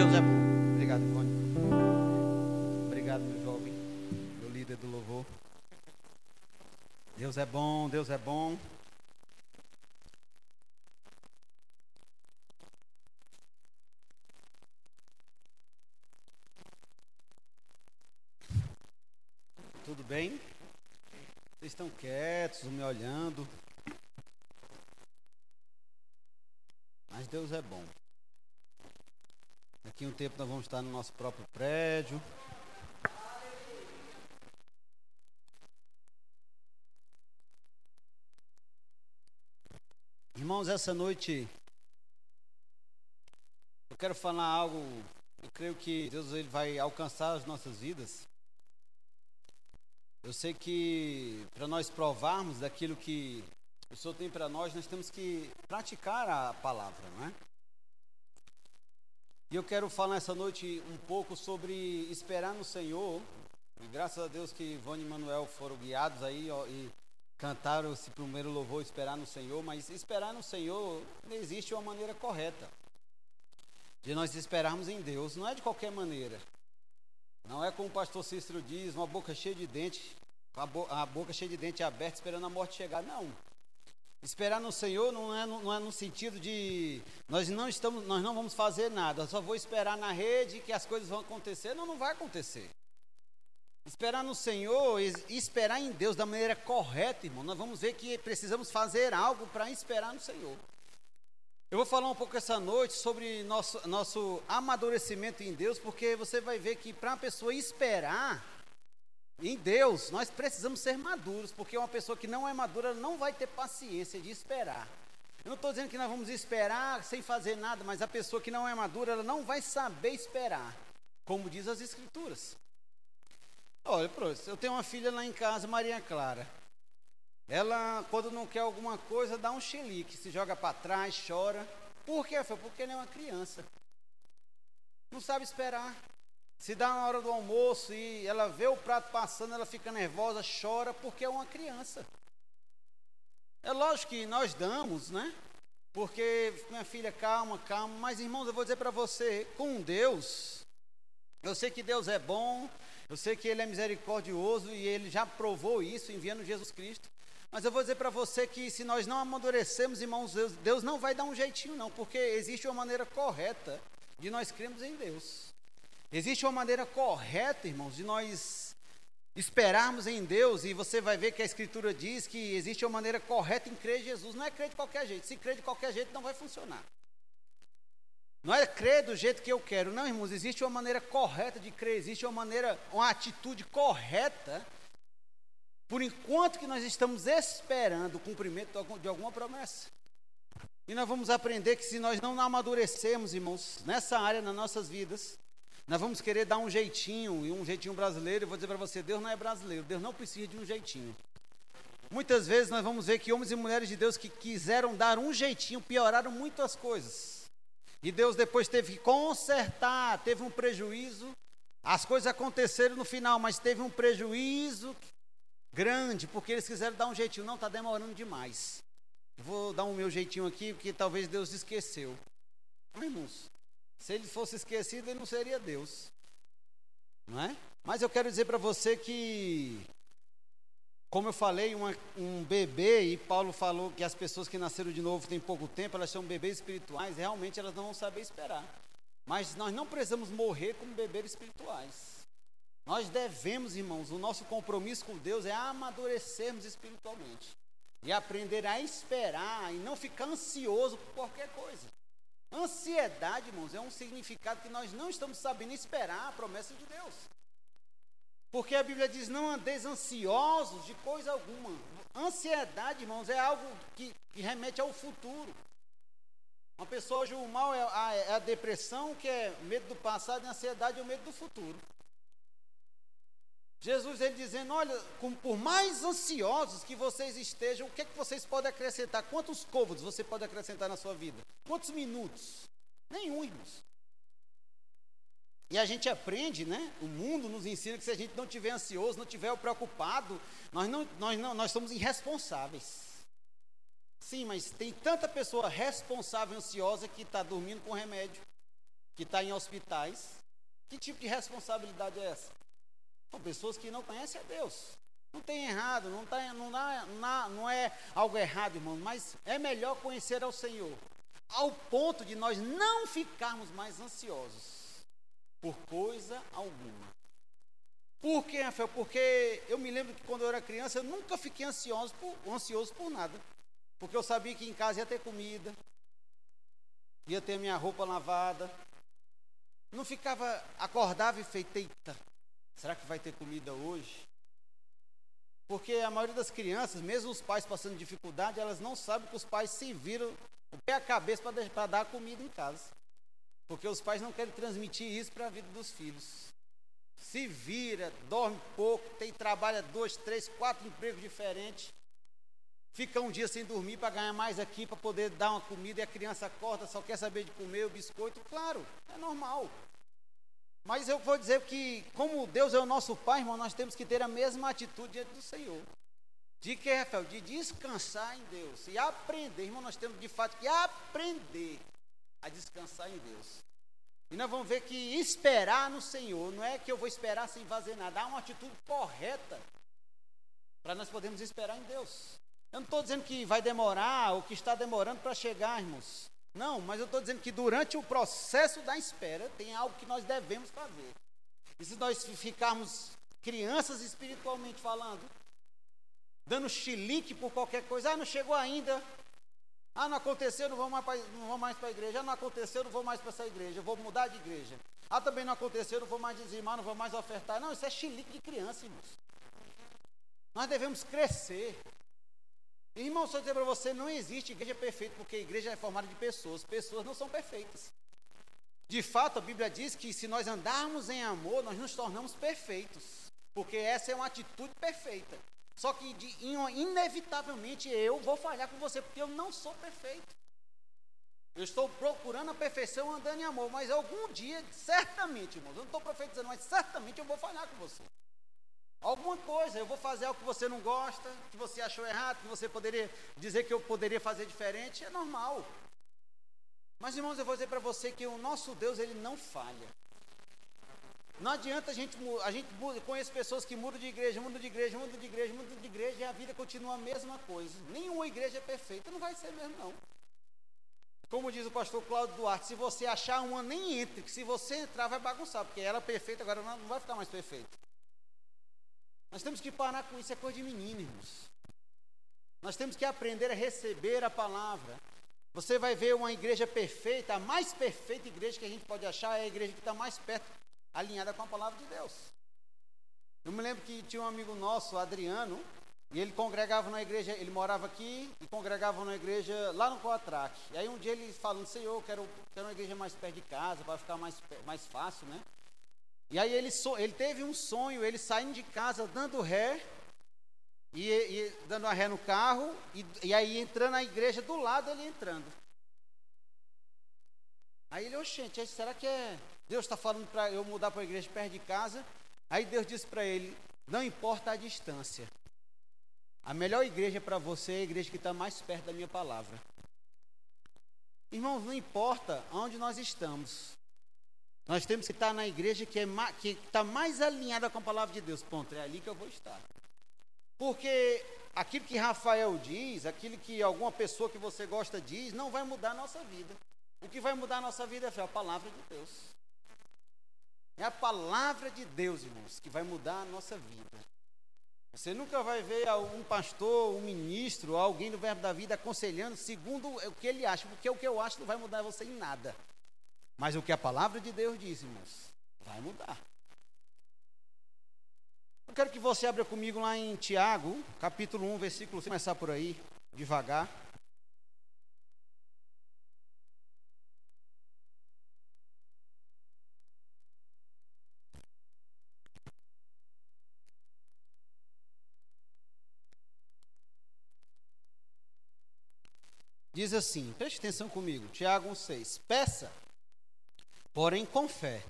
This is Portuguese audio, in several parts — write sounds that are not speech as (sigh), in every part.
Deus é bom. Obrigado, Ivone. Obrigado, meu jovem, meu líder do louvor. Deus é bom, Deus é bom. Tudo bem? Vocês estão quietos, me olhando. Mas Deus é bom. Daqui um tempo nós vamos estar no nosso próprio prédio. Irmãos, essa noite eu quero falar algo. Eu creio que Deus ele vai alcançar as nossas vidas. Eu sei que para nós provarmos daquilo que o Senhor tem para nós, nós temos que praticar a palavra, não é? E eu quero falar essa noite um pouco sobre esperar no Senhor. E graças a Deus que Ivone e Manuel foram guiados aí ó, e cantaram esse primeiro louvor, esperar no Senhor. Mas esperar no Senhor não existe uma maneira correta de nós esperarmos em Deus. Não é de qualquer maneira. Não é como o pastor Cícero diz, uma boca cheia de dente, a, bo a boca cheia de dente aberta, esperando a morte chegar. Não. Esperar no Senhor não é, não é no sentido de nós não estamos, nós não vamos fazer nada, só vou esperar na rede que as coisas vão acontecer. Não, não vai acontecer. Esperar no Senhor e esperar em Deus da maneira correta, irmão. Nós vamos ver que precisamos fazer algo para esperar no Senhor. Eu vou falar um pouco essa noite sobre nosso, nosso amadurecimento em Deus, porque você vai ver que para a pessoa esperar em Deus, nós precisamos ser maduros, porque uma pessoa que não é madura não vai ter paciência de esperar. Eu não estou dizendo que nós vamos esperar sem fazer nada, mas a pessoa que não é madura, ela não vai saber esperar, como diz as Escrituras. Olha, eu tenho uma filha lá em casa, Maria Clara. Ela, quando não quer alguma coisa, dá um xilique, se joga para trás, chora. Por quê? Foi porque ela é uma criança. Não sabe esperar. Se dá na hora do almoço e ela vê o prato passando, ela fica nervosa, chora, porque é uma criança. É lógico que nós damos, né? Porque, minha filha, calma, calma. Mas, irmãos, eu vou dizer para você, com Deus, eu sei que Deus é bom, eu sei que Ele é misericordioso e Ele já provou isso enviando Jesus Cristo. Mas eu vou dizer para você que se nós não amadurecemos, irmãos, Deus, não vai dar um jeitinho, não, porque existe uma maneira correta de nós cremos em Deus. Existe uma maneira correta, irmãos, de nós esperarmos em Deus, e você vai ver que a Escritura diz que existe uma maneira correta em crer em Jesus. Não é crer de qualquer jeito. Se crer de qualquer jeito, não vai funcionar. Não é crer do jeito que eu quero. Não, irmãos, existe uma maneira correta de crer, existe uma maneira, uma atitude correta por enquanto que nós estamos esperando o cumprimento de alguma promessa. E nós vamos aprender que se nós não amadurecermos, irmãos, nessa área nas nossas vidas, nós vamos querer dar um jeitinho, e um jeitinho brasileiro. Eu vou dizer para você: Deus não é brasileiro, Deus não precisa de um jeitinho. Muitas vezes nós vamos ver que homens e mulheres de Deus que quiseram dar um jeitinho pioraram muitas coisas. E Deus depois teve que consertar, teve um prejuízo. As coisas aconteceram no final, mas teve um prejuízo grande, porque eles quiseram dar um jeitinho. Não, está demorando demais. Vou dar um meu jeitinho aqui, porque talvez Deus esqueceu. Irmãos, se ele fosse esquecido, ele não seria Deus. Não é? Mas eu quero dizer para você que, como eu falei, uma, um bebê, e Paulo falou que as pessoas que nasceram de novo têm pouco tempo, elas são bebês espirituais, realmente elas não vão saber esperar. Mas nós não precisamos morrer como bebês espirituais. Nós devemos, irmãos, o nosso compromisso com Deus é amadurecermos espiritualmente e aprender a esperar e não ficar ansioso por qualquer coisa. Ansiedade, irmãos, é um significado que nós não estamos sabendo esperar a promessa de Deus. Porque a Bíblia diz: não andeis ansiosos de coisa alguma. Ansiedade, irmãos, é algo que, que remete ao futuro. Uma pessoa hoje, o mal é a, é a depressão, que é medo do passado, e a ansiedade é o medo do futuro. Jesus ele dizendo, olha, por mais ansiosos que vocês estejam, o que é que vocês podem acrescentar? Quantos côvados você pode acrescentar na sua vida? Quantos minutos? Nenhum, irmãos. E a gente aprende, né? O mundo nos ensina que se a gente não tiver ansioso, não tiver preocupado, nós não, nós não, nós somos irresponsáveis. Sim, mas tem tanta pessoa responsável ansiosa que está dormindo com remédio, que está em hospitais. Que tipo de responsabilidade é essa? São pessoas que não conhecem a Deus. Não tem errado, não, tá, não, dá, não é algo errado, irmão, mas é melhor conhecer ao Senhor, ao ponto de nós não ficarmos mais ansiosos por coisa alguma. Por quê, Rafael? Porque eu me lembro que quando eu era criança, eu nunca fiquei ansioso por, ansioso por nada. Porque eu sabia que em casa ia ter comida, ia ter minha roupa lavada. Não ficava, acordava e feita, eita, será que vai ter comida hoje? Porque a maioria das crianças, mesmo os pais passando dificuldade, elas não sabem que os pais se viram o pé a cabeça para dar comida em casa. Porque os pais não querem transmitir isso para a vida dos filhos. Se vira, dorme pouco, tem trabalha dois, três, quatro empregos diferentes. Fica um dia sem dormir para ganhar mais aqui, para poder dar uma comida e a criança acorda, só quer saber de comer o biscoito. Claro, é normal. Mas eu vou dizer que, como Deus é o nosso Pai, irmão, nós temos que ter a mesma atitude diante do Senhor. De que, Rafael? De descansar em Deus. E aprender, irmão, nós temos de fato que aprender a descansar em Deus. E nós vamos ver que esperar no Senhor não é que eu vou esperar sem fazer nada. Há uma atitude correta para nós podermos esperar em Deus. Eu não estou dizendo que vai demorar ou que está demorando para chegar, irmãos. Não, mas eu estou dizendo que durante o processo da espera tem algo que nós devemos fazer. E se nós ficarmos crianças espiritualmente falando, dando chilique por qualquer coisa, ah, não chegou ainda, ah, não aconteceu, não vou mais para, a igreja, ah, não aconteceu, não vou mais para essa igreja, vou mudar de igreja. Ah, também não aconteceu, não vou mais dizimar, não vou mais ofertar. Não, isso é chilique de criança, irmãos. Nós devemos crescer. Irmão, só dizer para você, não existe igreja perfeita, porque a igreja é formada de pessoas. Pessoas não são perfeitas. De fato, a Bíblia diz que se nós andarmos em amor, nós nos tornamos perfeitos. Porque essa é uma atitude perfeita. Só que de, inevitavelmente eu vou falhar com você, porque eu não sou perfeito. Eu estou procurando a perfeição andando em amor, mas algum dia, certamente, irmãos, eu não estou profetizando, mas certamente eu vou falhar com você. Alguma coisa, eu vou fazer algo que você não gosta, que você achou errado, que você poderia dizer que eu poderia fazer diferente, é normal. Mas irmãos, eu vou dizer para você que o nosso Deus, ele não falha. Não adianta a gente, a gente conhece pessoas que mudam de igreja, mudam de igreja, mudam de igreja, mudam de igreja e a vida continua a mesma coisa. Nenhuma igreja é perfeita, não vai ser mesmo não. Como diz o pastor Cláudio Duarte, se você achar uma, nem entre, que se você entrar vai bagunçar, porque ela é perfeita, agora não vai ficar mais perfeita. Nós temos que parar com isso, é coisa de menino, irmãos. Nós temos que aprender a receber a palavra. Você vai ver uma igreja perfeita, a mais perfeita igreja que a gente pode achar é a igreja que está mais perto, alinhada com a palavra de Deus. Eu me lembro que tinha um amigo nosso, Adriano, e ele congregava na igreja, ele morava aqui e congregava na igreja lá no Coatraque. E aí um dia ele falando, Senhor, eu quero, quero uma igreja mais perto de casa, para ficar mais, mais fácil, né? E aí ele, ele teve um sonho, ele saindo de casa, dando ré, e, e dando a ré no carro, e, e, aí entrando na igreja do lado, ele entrando. Aí ele, oxente, será que é Deus está falando para eu mudar para a igreja perto de casa? Aí Deus disse para ele, não importa a distância. A melhor igreja para você é a igreja que está mais perto da minha palavra. Irmãos, não importa onde nós estamos. Nós temos que estar na igreja que é que está mais alinhada com a palavra de Deus. Ponto, é ali que eu vou estar. Porque aquilo que Rafael diz, aquilo que alguma pessoa que você gosta diz, não vai mudar a nossa vida. O que vai mudar a nossa vida é a palavra de Deus. É a palavra de Deus, irmãos, que vai mudar a nossa vida. Você nunca vai ver um pastor, um ministro, alguém do Verbo da Vida aconselhando segundo o que ele acha, porque o que eu acho não vai mudar você em nada. Mas o que a palavra de Deus diz, irmãos, vai mudar. Eu quero que você abra comigo lá em Tiago, capítulo 1, versículo, vou começar por aí, devagar. Diz assim, preste atenção comigo, Tiago 1,6. Peça porém com fé,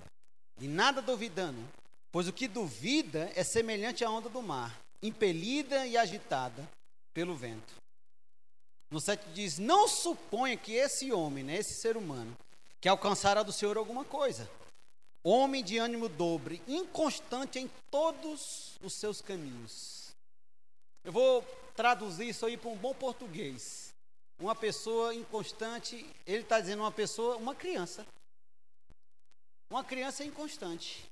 e nada duvidando, pois o que duvida é semelhante à onda do mar, impelida e agitada pelo vento. No 7 diz: Não suponha que esse homem, né, esse ser humano, que alcançará do Senhor alguma coisa. Homem de ânimo dobre, inconstante em todos os seus caminhos. Eu vou traduzir isso aí para um bom português. Uma pessoa inconstante, ele está dizendo uma pessoa, uma criança. Uma criança é inconstante.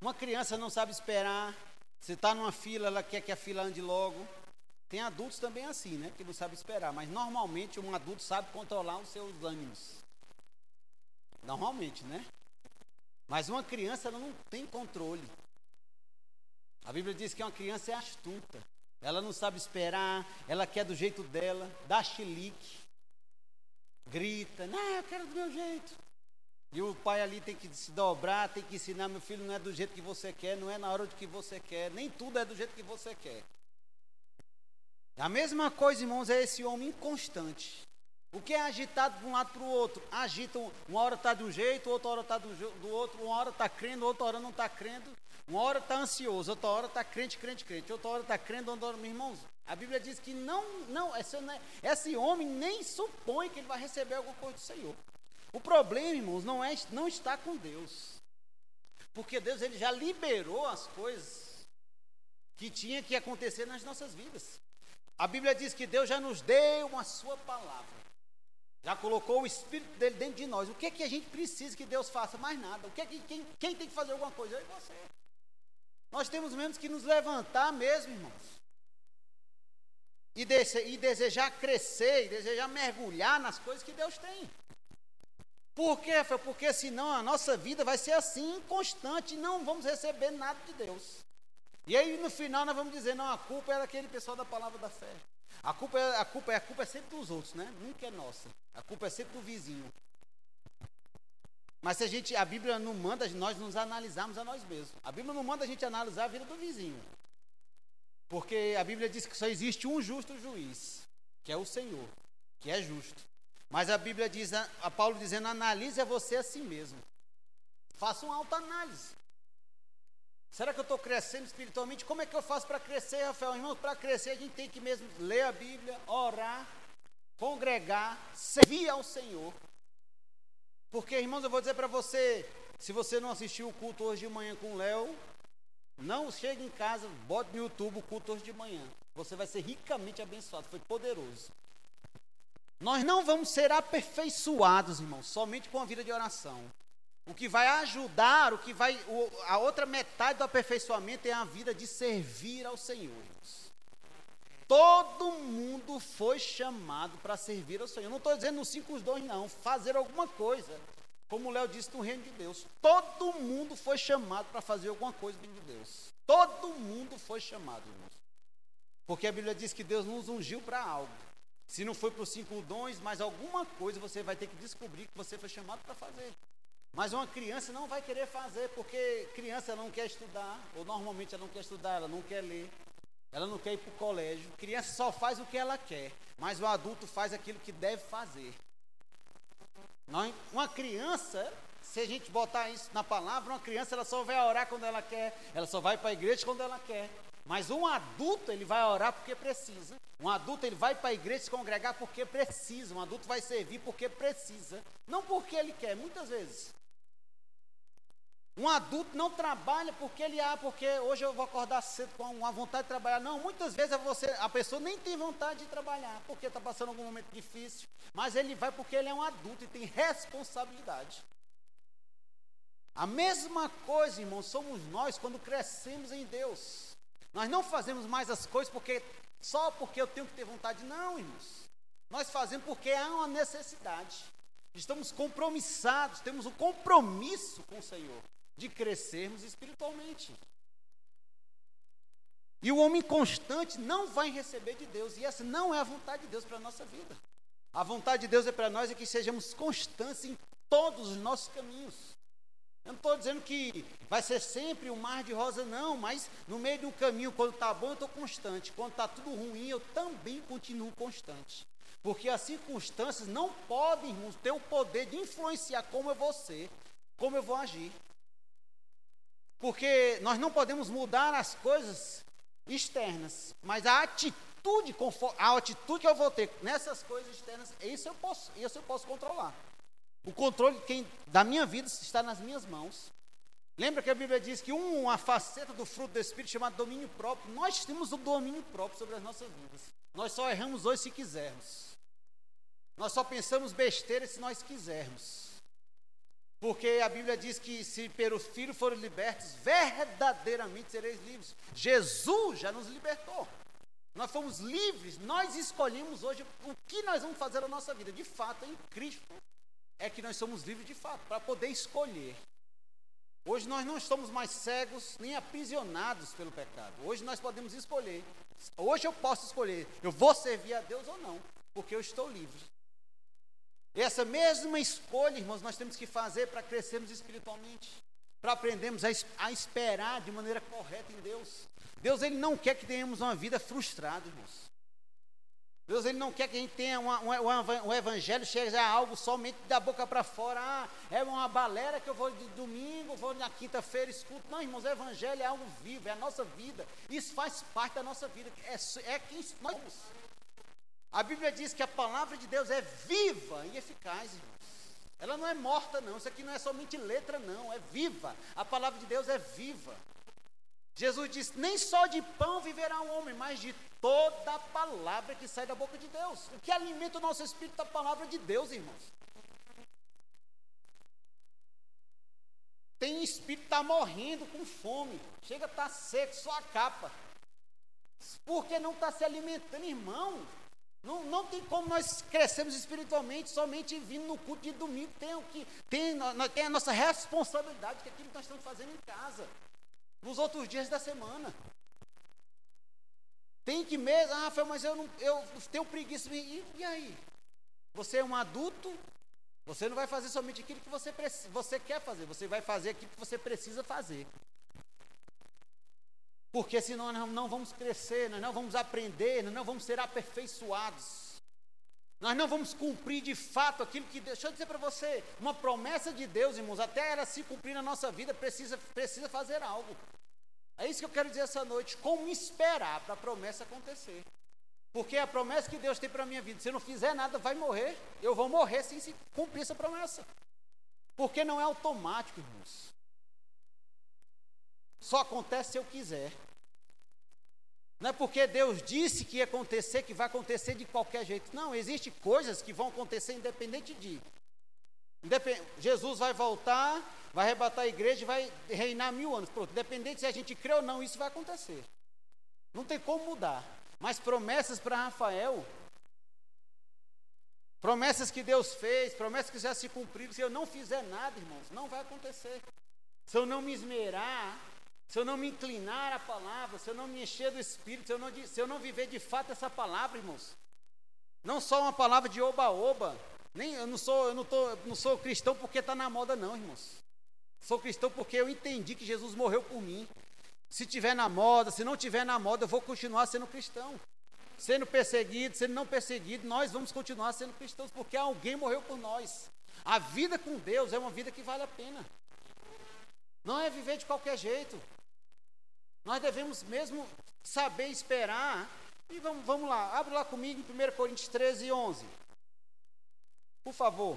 Uma criança não sabe esperar. Você está numa fila, ela quer que a fila ande logo. Tem adultos também assim, né? Que não sabe esperar. Mas normalmente um adulto sabe controlar os seus ânimos. Normalmente, né? Mas uma criança ela não tem controle. A Bíblia diz que uma criança é astuta. Ela não sabe esperar, ela quer do jeito dela, dá chilique, grita, não, eu quero do meu jeito. E o pai ali tem que se dobrar, tem que ensinar, meu filho, não é do jeito que você quer, não é na hora que você quer, nem tudo é do jeito que você quer. A mesma coisa, irmãos, é esse homem inconstante. O que é agitado de um lado para o outro? Agita, uma hora está de um jeito, outra hora está do, outro, uma hora está crendo, outra hora não está crendo, uma hora está ansioso, outra hora está crente, crente, crente, outra hora está crendo, outra hora, meus irmãos, a Bíblia diz que não, não, esse, esse homem nem supõe que ele vai receber alguma coisa do Senhor. O problema, irmãos, não, é, não está com Deus. Porque Deus ele já liberou as coisas que tinha que acontecer nas nossas vidas. A Bíblia diz que Deus já nos deu a sua palavra. Já colocou o Espírito dele dentro de nós. O que é que a gente precisa que Deus faça? Mais nada. O que é que quem, quem tem que fazer alguma coisa? Eu e você. Nós temos mesmo que nos levantar mesmo, irmãos. E, dese, e desejar crescer, e desejar mergulhar nas coisas que Deus tem. Por quê? Porque senão a nossa vida vai ser assim, inconstante, e não vamos receber nada de Deus. E aí no final nós vamos dizer, não, a culpa é daquele pessoal da palavra da fé. A culpa, é, a culpa, é, a culpa é sempre dos outros, né? Nunca é nossa. A culpa é sempre do vizinho. Mas se a gente, a Bíblia não manda nós nos analisarmos a nós mesmos. A Bíblia não manda a gente analisar a vida do vizinho. Porque a Bíblia diz que só existe um justo juiz, que é o Senhor, que é justo. Mas a Bíblia diz, a Paulo dizendo, analise você a si mesmo. Faça uma autoanálise. Será que eu estou crescendo espiritualmente? Como é que eu faço para crescer, Rafael? Irmãos, para crescer a gente tem que mesmo ler a Bíblia, orar, congregar, servir ao Senhor. Porque, irmãos, eu vou dizer para você, se você não assistiu o culto hoje de manhã com o Léo, não chegue em casa, bote no YouTube o culto hoje de manhã. Você vai ser ricamente abençoado, foi poderoso. Nós não vamos ser aperfeiçoados, irmãos, somente com a vida de oração. O que vai ajudar, o que vai. O, a outra metade do aperfeiçoamento é a vida de servir ao Senhor. Irmãos. Todo mundo foi chamado para servir ao Senhor. Não estou dizendo nos cinco dons, não. Fazer alguma coisa. Como o Léo disse no reino de Deus. Todo mundo foi chamado para fazer alguma coisa no reino de Deus. Todo mundo foi chamado, irmãos. Porque a Bíblia diz que Deus nos ungiu para algo. Se não foi para os cinco dons, mas alguma coisa você vai ter que descobrir que você foi chamado para fazer. Mas uma criança não vai querer fazer, porque criança não quer estudar, ou normalmente ela não quer estudar, ela não quer ler, ela não quer ir para o colégio. Criança só faz o que ela quer, mas o adulto faz aquilo que deve fazer. Não, uma criança, se a gente botar isso na palavra, uma criança ela só vai orar quando ela quer, ela só vai para a igreja quando ela quer. Mas um adulto, ele vai orar porque precisa. Um adulto, ele vai para a igreja se congregar porque precisa. Um adulto vai servir porque precisa. Não porque ele quer, muitas vezes. Um adulto não trabalha porque ele, ah, porque hoje eu vou acordar cedo com uma vontade de trabalhar. Não, muitas vezes é você, a pessoa nem tem vontade de trabalhar, porque está passando algum momento difícil. Mas ele vai porque ele é um adulto e tem responsabilidade. A mesma coisa, irmão, somos nós quando crescemos em Deus. Nós não fazemos mais as coisas porque só porque eu tenho que ter vontade, não, irmãos. Nós fazemos porque há uma necessidade. Estamos compromissados, temos um compromisso com o Senhor de crescermos espiritualmente. E o homem constante não vai receber de Deus, e essa não é a vontade de Deus para a nossa vida. A vontade de Deus é para nós é que sejamos constantes em todos os nossos caminhos. Eu não estou dizendo que vai ser sempre um mar de rosa, não, mas no meio um caminho, quando está bom, eu estou constante. Quando está tudo ruim, eu também continuo constante. Porque as circunstâncias não podem, irmãos, ter o poder de influenciar como eu vou ser, como eu vou agir. Porque nós não podemos mudar as coisas externas, mas a atitude, a atitude que eu vou ter nessas coisas externas, isso eu posso, isso eu posso controlar. O controle quem, da minha vida está nas minhas mãos. Lembra que a Bíblia diz que uma faceta do fruto do Espírito chamado domínio próprio, nós temos o domínio próprio sobre as nossas vidas. Nós só erramos hoje se quisermos. Nós só pensamos besteira se nós quisermos. Porque a Bíblia diz que se pelo Filho forem libertos, verdadeiramente sereis livres. Jesus já nos libertou. Nós fomos livres, nós escolhemos hoje o que nós vamos fazer na nossa vida. De fato, em Cristo é que nós somos livres de fato, para poder escolher. Hoje nós não estamos mais cegos nem aprisionados pelo pecado. Hoje nós podemos escolher. Hoje eu posso escolher, eu vou servir a Deus ou não, porque eu estou livre. Essa mesma escolha, irmãos, nós temos que fazer para crescermos espiritualmente, para aprendermos a, a, esperar de maneira correta em Deus. Deus ele não quer que tenhamos uma vida frustrada, irmãos. Deus ele não quer que a gente tenha uma, uma, um evangelho a algo somente da boca para fora. Ah, é uma balera que eu vou de domingo, vou na quinta-feira, escuto. Não, irmãos, o evangelho é algo vivo, é a nossa vida. Isso faz parte da nossa vida. É, é quem nós somos. A Bíblia diz que a palavra de Deus é viva e eficaz, irmãos. Ela não é morta, não. Isso aqui não é somente letra, não. É viva. A palavra de Deus é viva. Jesus disse: Nem só de pão viverá um homem, mas de toda palavra que sai da boca de Deus. O que alimenta o nosso espírito é a palavra de Deus, irmãos. Tem espírito que está morrendo com fome, chega a estar tá seco, só a capa. Porque não está se alimentando, irmão. Não, não tem como nós crescermos espiritualmente somente vindo no culto de domingo. Tem, o que, tem, tem a nossa responsabilidade, que é aquilo que nós estamos fazendo em casa nos outros dias da semana. Tem que mesmo, ah, mas eu, não, eu tenho preguiça. E, e aí? Você é um adulto, você não vai fazer somente aquilo que você, você quer fazer, você vai fazer aquilo que você precisa fazer. Porque senão nós não vamos crescer, nós não vamos aprender, nós não vamos ser aperfeiçoados. Nós não vamos cumprir de fato aquilo que. Deixa eu dizer para você, uma promessa de Deus, irmãos, até ela se cumprir na nossa vida, precisa, precisa fazer algo. É isso que eu quero dizer essa noite. Como esperar para a promessa acontecer? Porque a promessa que Deus tem para a minha vida, se eu não fizer nada, vai morrer. Eu vou morrer sem se cumprir essa promessa. Porque não é automático, irmãos. Só acontece se eu quiser. Não é porque Deus disse que ia acontecer, que vai acontecer de qualquer jeito. Não, existem coisas que vão acontecer independente de. Independ... Jesus vai voltar, vai arrebatar a igreja e vai reinar mil anos. Pronto, independente se a gente crê ou não, isso vai acontecer. Não tem como mudar. Mas promessas para Rafael, promessas que Deus fez, promessas que já se cumpriram, se eu não fizer nada, irmãos, não vai acontecer. Se eu não me esmerar, se eu não me inclinar à palavra, se eu não me encher do Espírito, se eu não, se eu não viver de fato essa palavra, irmãos, não só uma palavra de oba-oba, nem eu não sou, eu não, tô, não sou cristão porque está na moda, não, irmãos. Sou cristão porque eu entendi que Jesus morreu por mim. Se tiver na moda, se não tiver na moda, eu vou continuar sendo cristão. Sendo perseguido, sendo não perseguido, nós vamos continuar sendo cristãos porque alguém morreu por nós. A vida com Deus é uma vida que vale a pena. Não é viver de qualquer jeito. Nós devemos mesmo saber esperar. E vamos, vamos lá, abre lá comigo em 1 Coríntios 13, 11. Por favor.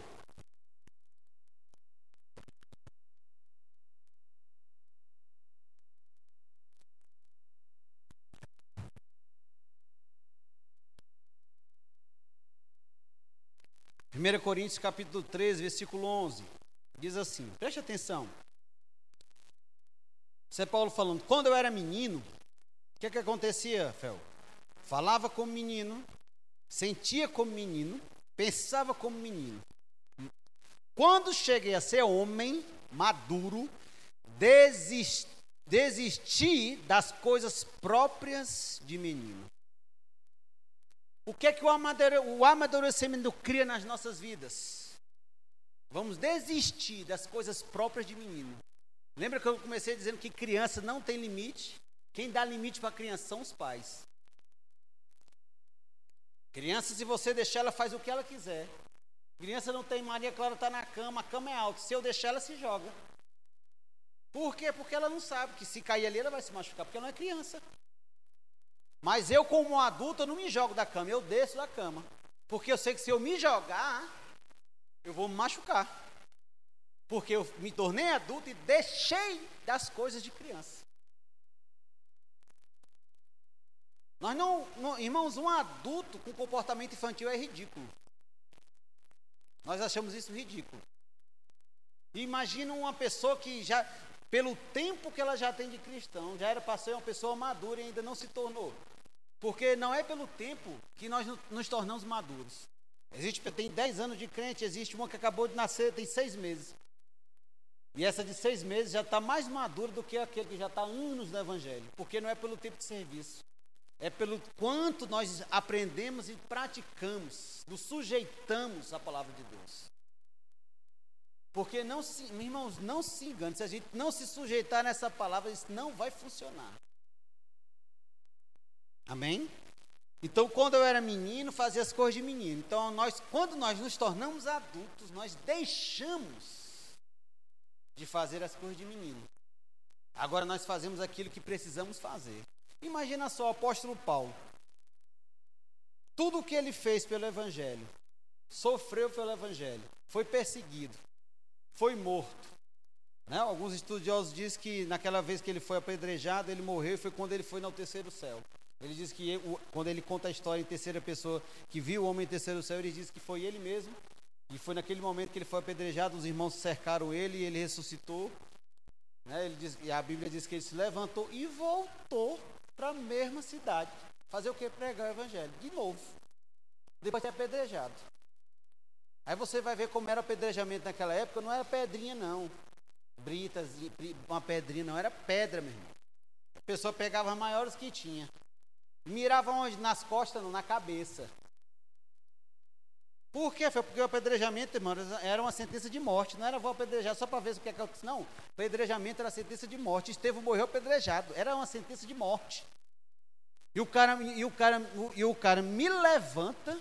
Primeira Coríntios capítulo 13, versículo 11. Diz assim, preste atenção. Isso é Paulo falando. Quando eu era menino, o que, é que acontecia, Fel? Falava como menino, sentia como menino, pensava como menino. Quando cheguei a ser homem, maduro, desisti, desisti das coisas próprias de menino. O que é que o amadurecimento cria nas nossas vidas? Vamos desistir das coisas próprias de menino. Lembra que eu comecei dizendo que criança não tem limite? Quem dá limite para a criança são os pais. Criança, se você deixar, ela faz o que ela quiser. Criança não tem Maria Clara está na cama, a cama é alta. Se eu deixar, ela se joga. Por quê? Porque ela não sabe que se cair ali, ela vai se machucar, porque ela não é criança. Mas eu, como adulto, não me jogo da cama, eu desço da cama. Porque eu sei que se eu me jogar, eu vou me machucar. Porque eu me tornei adulto e deixei das coisas de criança. Nós não, não, irmãos, um adulto com comportamento infantil é ridículo. Nós achamos isso ridículo. Imagina uma pessoa que já, pelo tempo que ela já tem de cristão, já era para ser uma pessoa madura e ainda não se tornou. Porque não é pelo tempo que nós nos tornamos maduros. Existe, tem 10 anos de crente, existe uma que acabou de nascer, tem seis meses. E essa de seis meses já está mais madura do que aquele que já está anos no Evangelho. Porque não é pelo tempo de serviço. É pelo quanto nós aprendemos e praticamos, nos sujeitamos à palavra de Deus. Porque não se, irmãos, não se engane, se a gente não se sujeitar nessa palavra, isso não vai funcionar. Amém? Então, quando eu era menino, fazia as coisas de menino. Então, nós, quando nós nos tornamos adultos, nós deixamos de fazer as coisas de menino. Agora nós fazemos aquilo que precisamos fazer. Imagina só o apóstolo Paulo. Tudo o que ele fez pelo Evangelho, sofreu pelo Evangelho, foi perseguido, foi morto. Né? Alguns estudiosos dizem que naquela vez que ele foi apedrejado, ele morreu e foi quando ele foi no terceiro céu. Ele diz que quando ele conta a história em terceira pessoa, que viu o homem em terceiro céu, ele diz que foi ele mesmo. E foi naquele momento que ele foi apedrejado, os irmãos cercaram ele e ele ressuscitou. Né? Ele diz, e a Bíblia diz que ele se levantou e voltou para a mesma cidade. Fazer o que? Pregar o evangelho. De novo. Depois de apedrejado. Aí você vai ver como era o apedrejamento naquela época. Não era pedrinha, não. Britas, uma pedrinha, não. Era pedra, meu irmão. A pessoa pegava as maiores que tinha. Mirava onde? Nas costas, não, na cabeça. Por quê? Foi porque o apedrejamento, irmão, era uma sentença de morte. Não era vou apedrejar só para ver o que é que aconteceu. Não, apedrejamento era sentença de morte. Estevão morreu apedrejado. Era uma sentença de morte. E o cara, e o cara, e o cara me levanta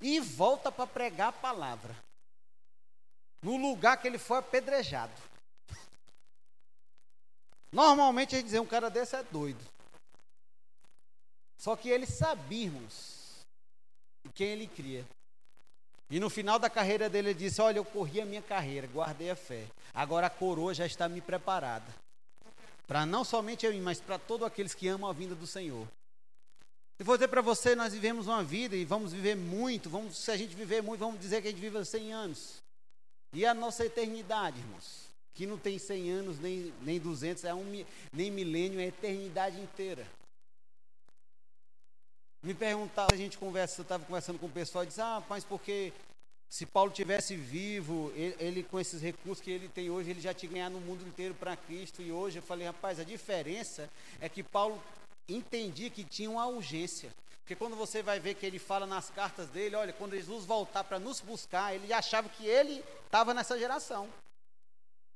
e volta para pregar a palavra. No lugar que ele foi apedrejado. (laughs) Normalmente a gente diz, um cara desse é doido. Só que ele sabia, irmãos, quem ele cria. E no final da carreira dele, ele disse: Olha, eu corri a minha carreira, guardei a fé. Agora a coroa já está me preparada. Para não somente a mim, mas para todos aqueles que amam a vinda do Senhor. E vou dizer para você: nós vivemos uma vida e vamos viver muito. Vamos, se a gente viver muito, vamos dizer que a gente vive 100 anos. E a nossa eternidade, irmãos? Que não tem 100 anos, nem, nem 200, é um, nem milênio, é a eternidade inteira. Me perguntava, a gente conversa, eu estava conversando com o pessoal e disse, ah, mas porque se Paulo tivesse vivo, ele, ele, com esses recursos que ele tem hoje, ele já tinha ganhado no mundo inteiro para Cristo. E hoje eu falei, rapaz, a diferença é que Paulo entendia que tinha uma urgência. Porque quando você vai ver que ele fala nas cartas dele, olha, quando Jesus voltar para nos buscar, ele achava que ele estava nessa geração.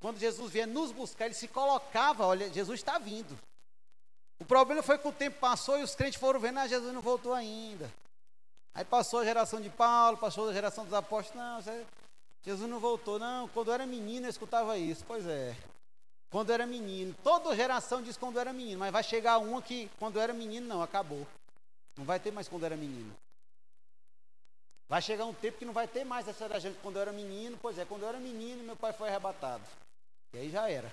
Quando Jesus vier nos buscar, ele se colocava, olha, Jesus está vindo. O problema foi que o tempo passou e os crentes foram vendo, ah, Jesus não voltou ainda. Aí passou a geração de Paulo, passou a geração dos apóstolos, não, Jesus não voltou, não. Quando eu era menino eu escutava isso, pois é. Quando eu era menino, toda geração diz quando eu era menino, mas vai chegar uma que quando eu era menino, não, acabou. Não vai ter mais quando eu era menino. Vai chegar um tempo que não vai ter mais essa gente quando eu era menino, pois é, quando eu era menino, meu pai foi arrebatado. E aí já era.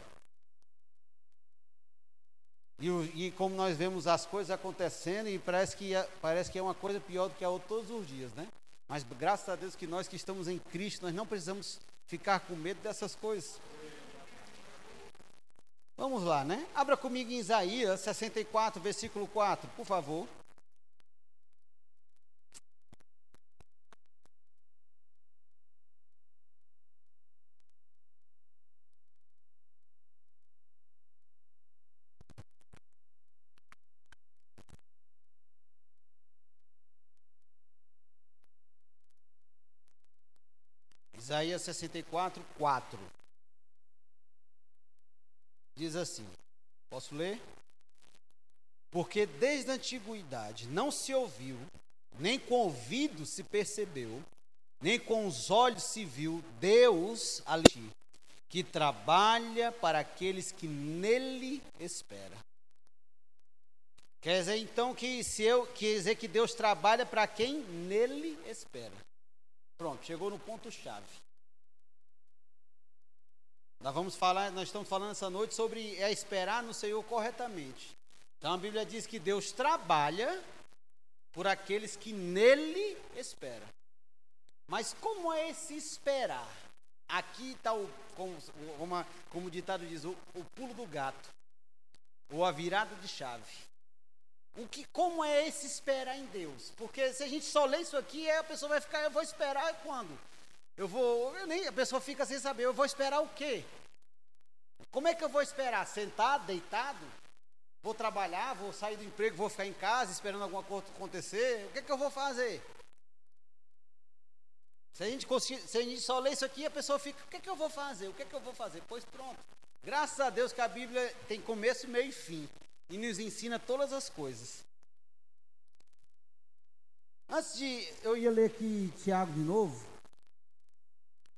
E, e, como nós vemos as coisas acontecendo, e parece que, é, parece que é uma coisa pior do que a outra todos os dias, né? Mas graças a Deus que nós que estamos em Cristo, nós não precisamos ficar com medo dessas coisas. Vamos lá, né? Abra comigo em Isaías 64, versículo 4, por favor. Isaías 64, 4. Diz assim: Posso ler? Porque desde a antiguidade não se ouviu, nem com ouvido se percebeu, nem com os olhos se viu Deus ali, que trabalha para aqueles que nele esperam. Quer dizer então que se eu quer dizer que Deus trabalha para quem nele espera. Pronto, chegou no ponto chave. Nós vamos falar, nós estamos falando essa noite sobre é esperar no Senhor corretamente. Então a Bíblia diz que Deus trabalha por aqueles que nele esperam. Mas como é esse esperar? Aqui está o, como, como, o ditado diz, o, o pulo do gato, ou a virada de chave. O que, como é esse esperar em Deus? Porque se a gente só lê isso aqui, a pessoa vai ficar, eu vou esperar quando? Eu vou, eu nem, a pessoa fica sem saber, eu vou esperar o quê? Como é que eu vou esperar? Sentado, deitado? Vou trabalhar, vou sair do emprego, vou ficar em casa esperando alguma coisa acontecer? O que é que eu vou fazer? Se a, gente, se a gente só lê isso aqui, a pessoa fica, o que é que eu vou fazer? O que é que eu vou fazer? Pois pronto. Graças a Deus que a Bíblia tem começo, meio e fim. E nos ensina todas as coisas. Antes de. Eu ia ler aqui Tiago de novo.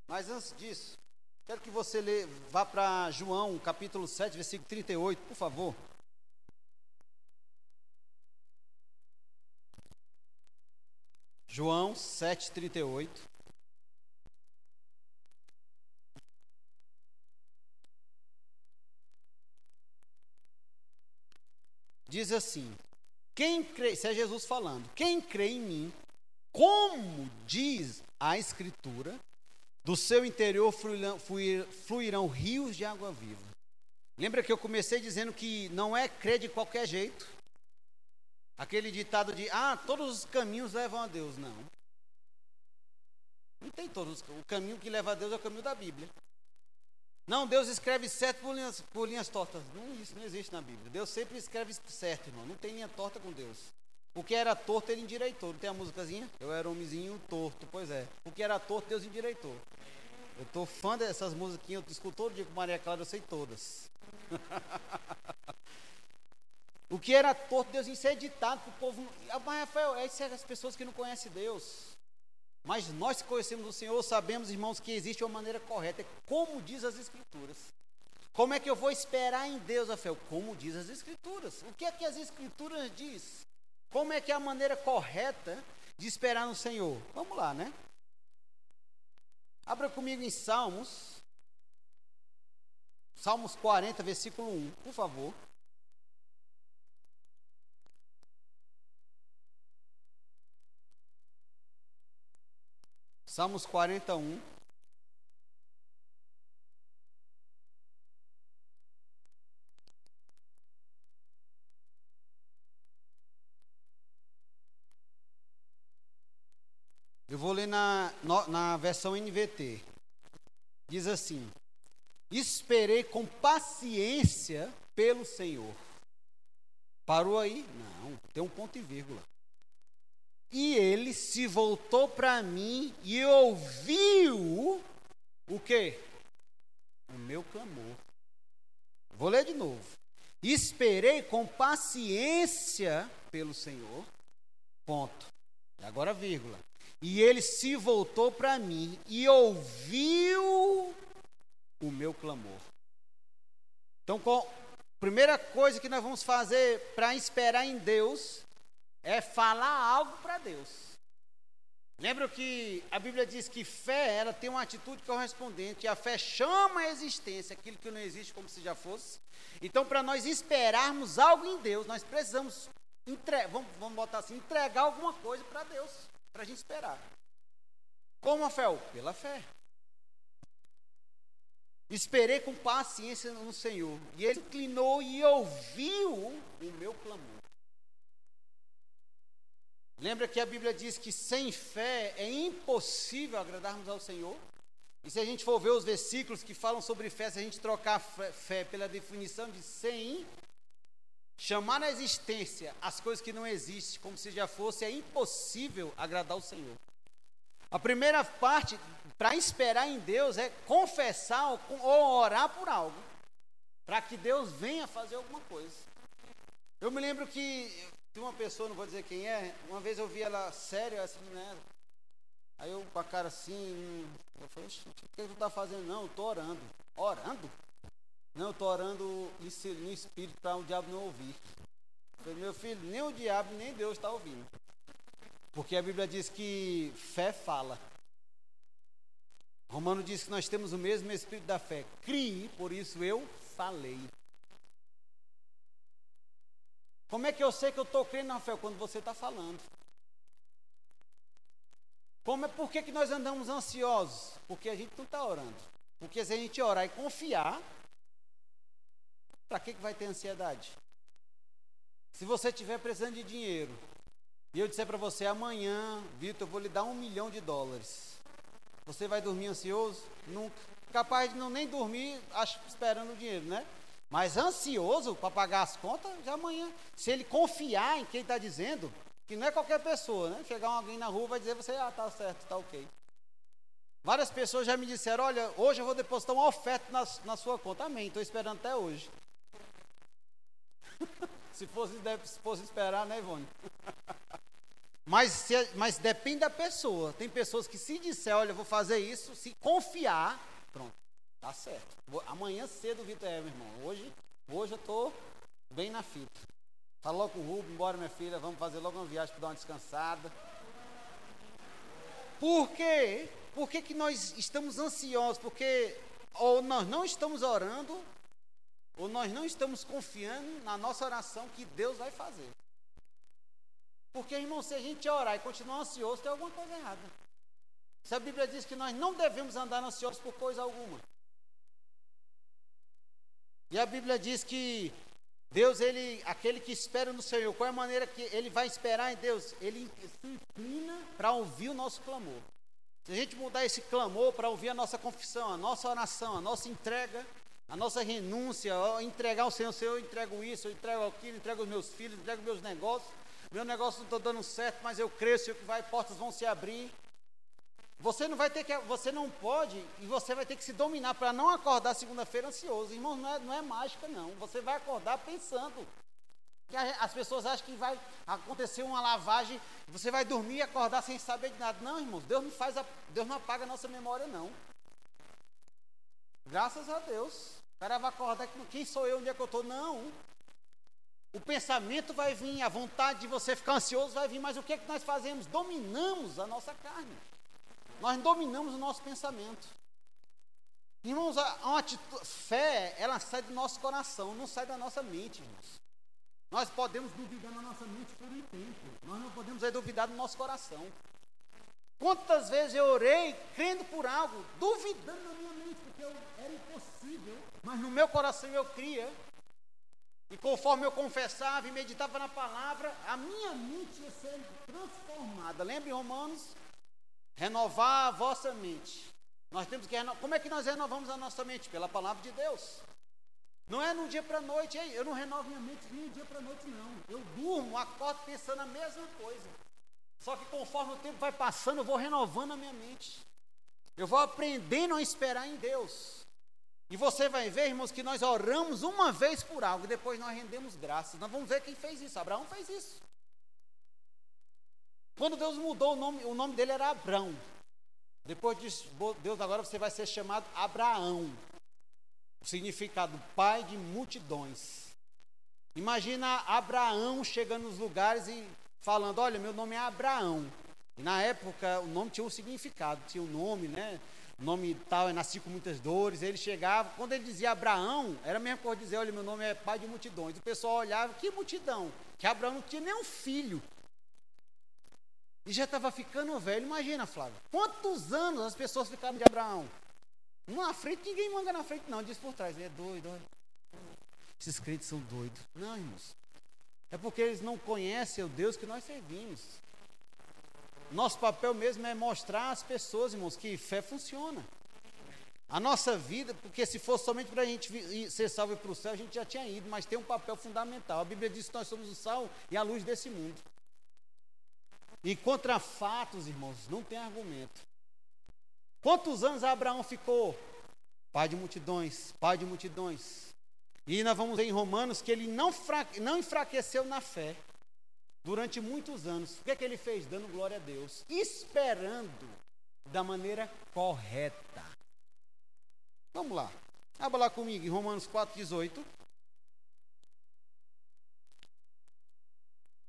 Mas antes disso, quero que você lê, vá para João, capítulo 7, versículo 38, por favor. João 7, Diz assim: quem crê, isso é Jesus falando, quem crê em mim, como diz a Escritura, do seu interior fluirão, fluirão rios de água viva. Lembra que eu comecei dizendo que não é crer de qualquer jeito? Aquele ditado de, ah, todos os caminhos levam a Deus. Não. Não tem todos. O caminho que leva a Deus é o caminho da Bíblia. Não, Deus escreve certo por linhas, por linhas tortas. Não, isso não existe na Bíblia. Deus sempre escreve certo, irmão. Não tem linha torta com Deus. O que era torto, ele endireitou. Não tem a musicazinha? Eu era homenzinho torto. Pois é. O que era torto, Deus endireitou. Eu tô fã dessas musiquinhas. Eu escuto todo dia com Maria Clara, eu sei todas. (laughs) o que era torto, Deus isso é ditado para o povo. Mas, Rafael, essas são as pessoas que não conhecem Deus. Mas nós que conhecemos o Senhor sabemos, irmãos, que existe uma maneira correta. Como diz as Escrituras. Como é que eu vou esperar em Deus, Rafael? Como diz as Escrituras. O que é que as Escrituras diz? Como é que é a maneira correta de esperar no Senhor? Vamos lá, né? Abra comigo em Salmos. Salmos 40, versículo 1, por favor. Salmos 41. Eu vou ler na, na versão NVT. Diz assim: Esperei com paciência pelo Senhor. Parou aí? Não, tem um ponto e vírgula. E ele se voltou para mim e ouviu o quê? O meu clamor. Vou ler de novo. Esperei com paciência pelo Senhor. Ponto. Agora vírgula. E ele se voltou para mim e ouviu o meu clamor. Então, a primeira coisa que nós vamos fazer para esperar em Deus é falar algo para Deus. Lembra que a Bíblia diz que fé, ela tem uma atitude correspondente, e a fé chama a existência aquilo que não existe como se já fosse. Então, para nós esperarmos algo em Deus, nós precisamos, entre, vamos, vamos botar assim, entregar alguma coisa para Deus, para a gente esperar. Como a fé? Pela fé. Esperei com paciência no Senhor, e Ele inclinou e ouviu o meu clamor. Lembra que a Bíblia diz que sem fé é impossível agradarmos ao Senhor? E se a gente for ver os versículos que falam sobre fé, se a gente trocar fé pela definição de sem, chamar na existência as coisas que não existem como se já fosse, é impossível agradar ao Senhor. A primeira parte, para esperar em Deus, é confessar ou orar por algo, para que Deus venha fazer alguma coisa. Eu me lembro que uma pessoa, não vou dizer quem é, uma vez eu vi ela séria, assim, né? Aí eu com a cara assim, eu falei, o que tu tá fazendo? Não, eu tô orando. Orando? Não, eu tô orando no espírito para o diabo não ouvir. Eu falei, meu filho, nem o diabo, nem Deus está ouvindo. Porque a Bíblia diz que fé fala. Romano diz que nós temos o mesmo espírito da fé. Crie, por isso eu falei. Como é que eu sei que eu estou crendo fé? Quando você está falando. Como é, por que, que nós andamos ansiosos? Porque a gente não está orando. Porque se a gente orar e confiar, para que, que vai ter ansiedade? Se você estiver precisando de dinheiro, e eu disser para você amanhã, Vitor, eu vou lhe dar um milhão de dólares. Você vai dormir ansioso? Nunca. Capaz de não nem dormir acho, esperando o dinheiro, né? Mas ansioso para pagar as contas, já amanhã. Se ele confiar em quem está dizendo, que não é qualquer pessoa, né? Chegar alguém na rua vai dizer você, ah, tá certo, tá ok. Várias pessoas já me disseram, olha, hoje eu vou depositar uma oferta na, na sua conta. Amém, estou esperando até hoje. (laughs) se, fosse, se fosse esperar, né, Ivone? (laughs) mas, se, mas depende da pessoa. Tem pessoas que se disser, olha, eu vou fazer isso, se confiar, pronto, tá certo. Vou, amanhã cedo, Vitor, é, meu irmão. Hoje, hoje eu estou bem na fita. Fala logo com o Rubem, embora minha filha, vamos fazer logo uma viagem para dar uma descansada. Por quê? Por que, que nós estamos ansiosos? Porque ou nós não estamos orando, ou nós não estamos confiando na nossa oração que Deus vai fazer. Porque, irmão, se a gente orar e continuar ansioso, tem alguma coisa errada. Se a Bíblia diz que nós não devemos andar ansiosos por coisa alguma. E a Bíblia diz que Deus, ele, aquele que espera no Senhor, qual é a maneira que ele vai esperar em Deus? Ele se inclina para ouvir o nosso clamor. Se a gente mudar esse clamor para ouvir a nossa confissão, a nossa oração, a nossa entrega, a nossa renúncia, entregar ao Senhor, Senhor, eu entrego isso, eu entrego aquilo, entrego os meus filhos, eu entrego meus negócios. Meu negócio não está dando certo, mas eu creio, Senhor, que vai, portas vão se abrir. Você não vai ter que, você não pode e você vai ter que se dominar para não acordar segunda-feira ansioso. Irmão, não é, não é mágica, não. Você vai acordar pensando. Que as pessoas acham que vai acontecer uma lavagem, você vai dormir e acordar sem saber de nada. Não, irmãos, Deus não faz, a, Deus não apaga a nossa memória, não. Graças a Deus. O cara vai acordar que quem sou eu, onde é que eu estou? Não. O pensamento vai vir, a vontade de você ficar ansioso vai vir, mas o que é que nós fazemos? Dominamos a nossa carne. Nós dominamos o nosso pensamento. Irmãos, a, atitude, fé, ela sai do nosso coração, não sai da nossa mente, irmãos. Nós podemos duvidar na nossa mente por um tempo, nós não podemos duvidar no nosso coração. Quantas vezes eu orei crendo por algo, duvidando na minha mente, porque eu, era impossível, mas no meu coração eu cria. E conforme eu confessava e meditava na palavra, a minha mente ia ser transformada. Lembra em Romanos Renovar a vossa mente. Nós temos que renovar. Como é que nós renovamos a nossa mente? Pela palavra de Deus. Não é no dia para noite, eu não renovo minha mente nem dia para noite, não. Eu durmo, acordo pensando a mesma coisa. Só que conforme o tempo vai passando, eu vou renovando a minha mente. Eu vou aprendendo a esperar em Deus. E você vai ver, irmãos, que nós oramos uma vez por algo e depois nós rendemos graças. Nós vamos ver quem fez isso. Abraão fez isso. Quando Deus mudou o nome, o nome dele era Abrão. Depois disse, Deus agora você vai ser chamado Abraão. O significado pai de multidões. Imagina Abraão chegando nos lugares e falando: Olha, meu nome é Abraão. E na época o nome tinha um significado, tinha um nome, né? O nome tal, nasci com muitas dores. Ele chegava, quando ele dizia Abraão, era a mesma coisa dizer: Olha, meu nome é pai de multidões. O pessoal olhava: Que multidão? Que Abraão não tinha nenhum filho. E já estava ficando velho. Imagina, Flávio. Quantos anos as pessoas ficaram de Abraão? Na frente, ninguém manga na frente, não. Diz por trás. Ele é doido, olha. Esses crentes são doidos. Não, irmãos. É porque eles não conhecem o Deus que nós servimos. Nosso papel mesmo é mostrar às pessoas, irmãos, que fé funciona. A nossa vida, porque se fosse somente para a gente ser salvo para o céu, a gente já tinha ido, mas tem um papel fundamental. A Bíblia diz que nós somos o sal e a luz desse mundo. E contra fatos, irmãos, não tem argumento. Quantos anos Abraão ficou? Pai de multidões, pai de multidões. E nós vamos ver em Romanos que ele não, não enfraqueceu na fé durante muitos anos. O que, é que ele fez? Dando glória a Deus, esperando da maneira correta. Vamos lá. Abra lá comigo em Romanos 4,18.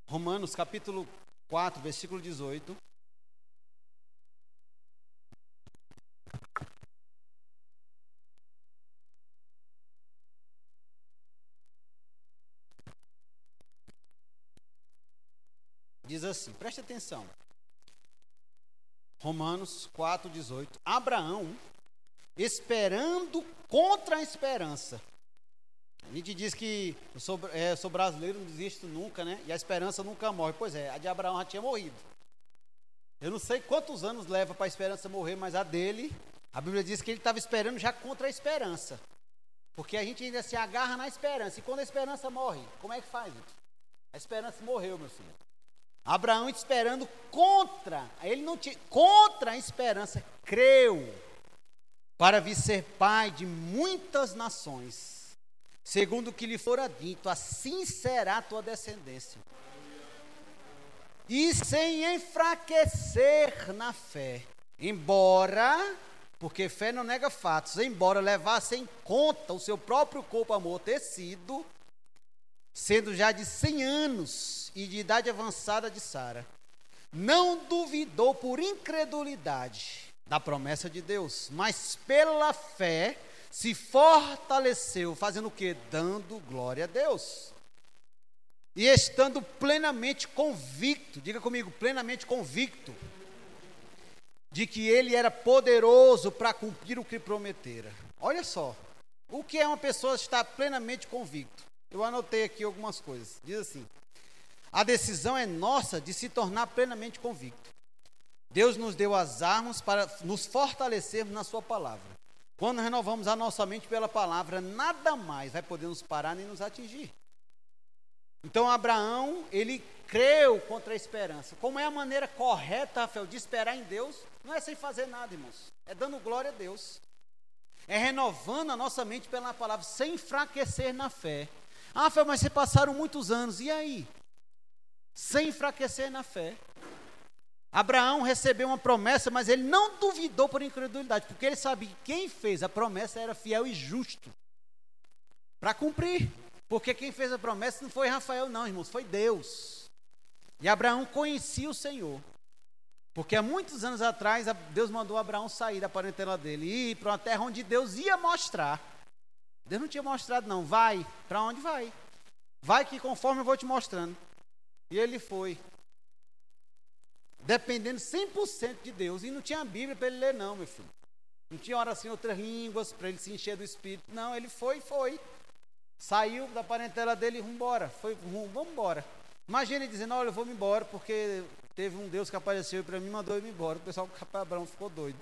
Romanos capítulo 4, versículo 18. Diz assim, preste atenção. Romanos 4,18. Abraão, esperando contra a esperança, a gente diz que eu sou, é, sou brasileiro, não desisto nunca, né? E a esperança nunca morre. Pois é, a de Abraão já tinha morrido. Eu não sei quantos anos leva para a esperança morrer, mas a dele, a Bíblia diz que ele estava esperando já contra a esperança. Porque a gente ainda se agarra na esperança. E quando a esperança morre, como é que faz? A esperança morreu, meu filho. Abraão esperando contra, ele não tinha, contra a esperança, creu para vir ser pai de muitas nações, segundo o que lhe fora dito, assim será a tua descendência. E sem enfraquecer na fé, embora, porque fé não nega fatos, embora levasse em conta o seu próprio corpo amortecido, sendo já de 100 anos e de idade avançada de Sara, não duvidou por incredulidade da promessa de Deus, mas pela fé se fortaleceu, fazendo o que? Dando glória a Deus. E estando plenamente convicto, diga comigo, plenamente convicto, de que ele era poderoso para cumprir o que prometera. Olha só, o que é uma pessoa estar plenamente convicto? Eu anotei aqui algumas coisas. Diz assim: a decisão é nossa de se tornar plenamente convicto. Deus nos deu as armas para nos fortalecermos na Sua palavra. Quando renovamos a nossa mente pela palavra, nada mais vai poder nos parar nem nos atingir. Então Abraão, ele creu contra a esperança. Como é a maneira correta, Rafael, de esperar em Deus? Não é sem fazer nada, irmãos. É dando glória a Deus. É renovando a nossa mente pela palavra, sem enfraquecer na fé. Ah, Rafael, mas se passaram muitos anos, e aí? Sem enfraquecer na fé. Abraão recebeu uma promessa, mas ele não duvidou por incredulidade, porque ele sabia que quem fez a promessa era fiel e justo para cumprir. Porque quem fez a promessa não foi Rafael, não, irmãos, foi Deus. E Abraão conhecia o Senhor. Porque há muitos anos atrás, Deus mandou Abraão sair da parentela dele e ir para uma terra onde Deus ia mostrar Deus não tinha mostrado, não. Vai. Para onde vai? Vai que conforme eu vou te mostrando. E ele foi. Dependendo 100% de Deus. E não tinha Bíblia para ele ler, não, meu filho. Não tinha oração em outras línguas para ele se encher do Espírito. Não, ele foi e foi. Saiu da parentela dele e embora. Foi, vamos embora. Imagina ele dizendo, olha, eu vou me embora porque teve um Deus que apareceu para mim mandou eu ir embora. O pessoal do Abraão ficou doido.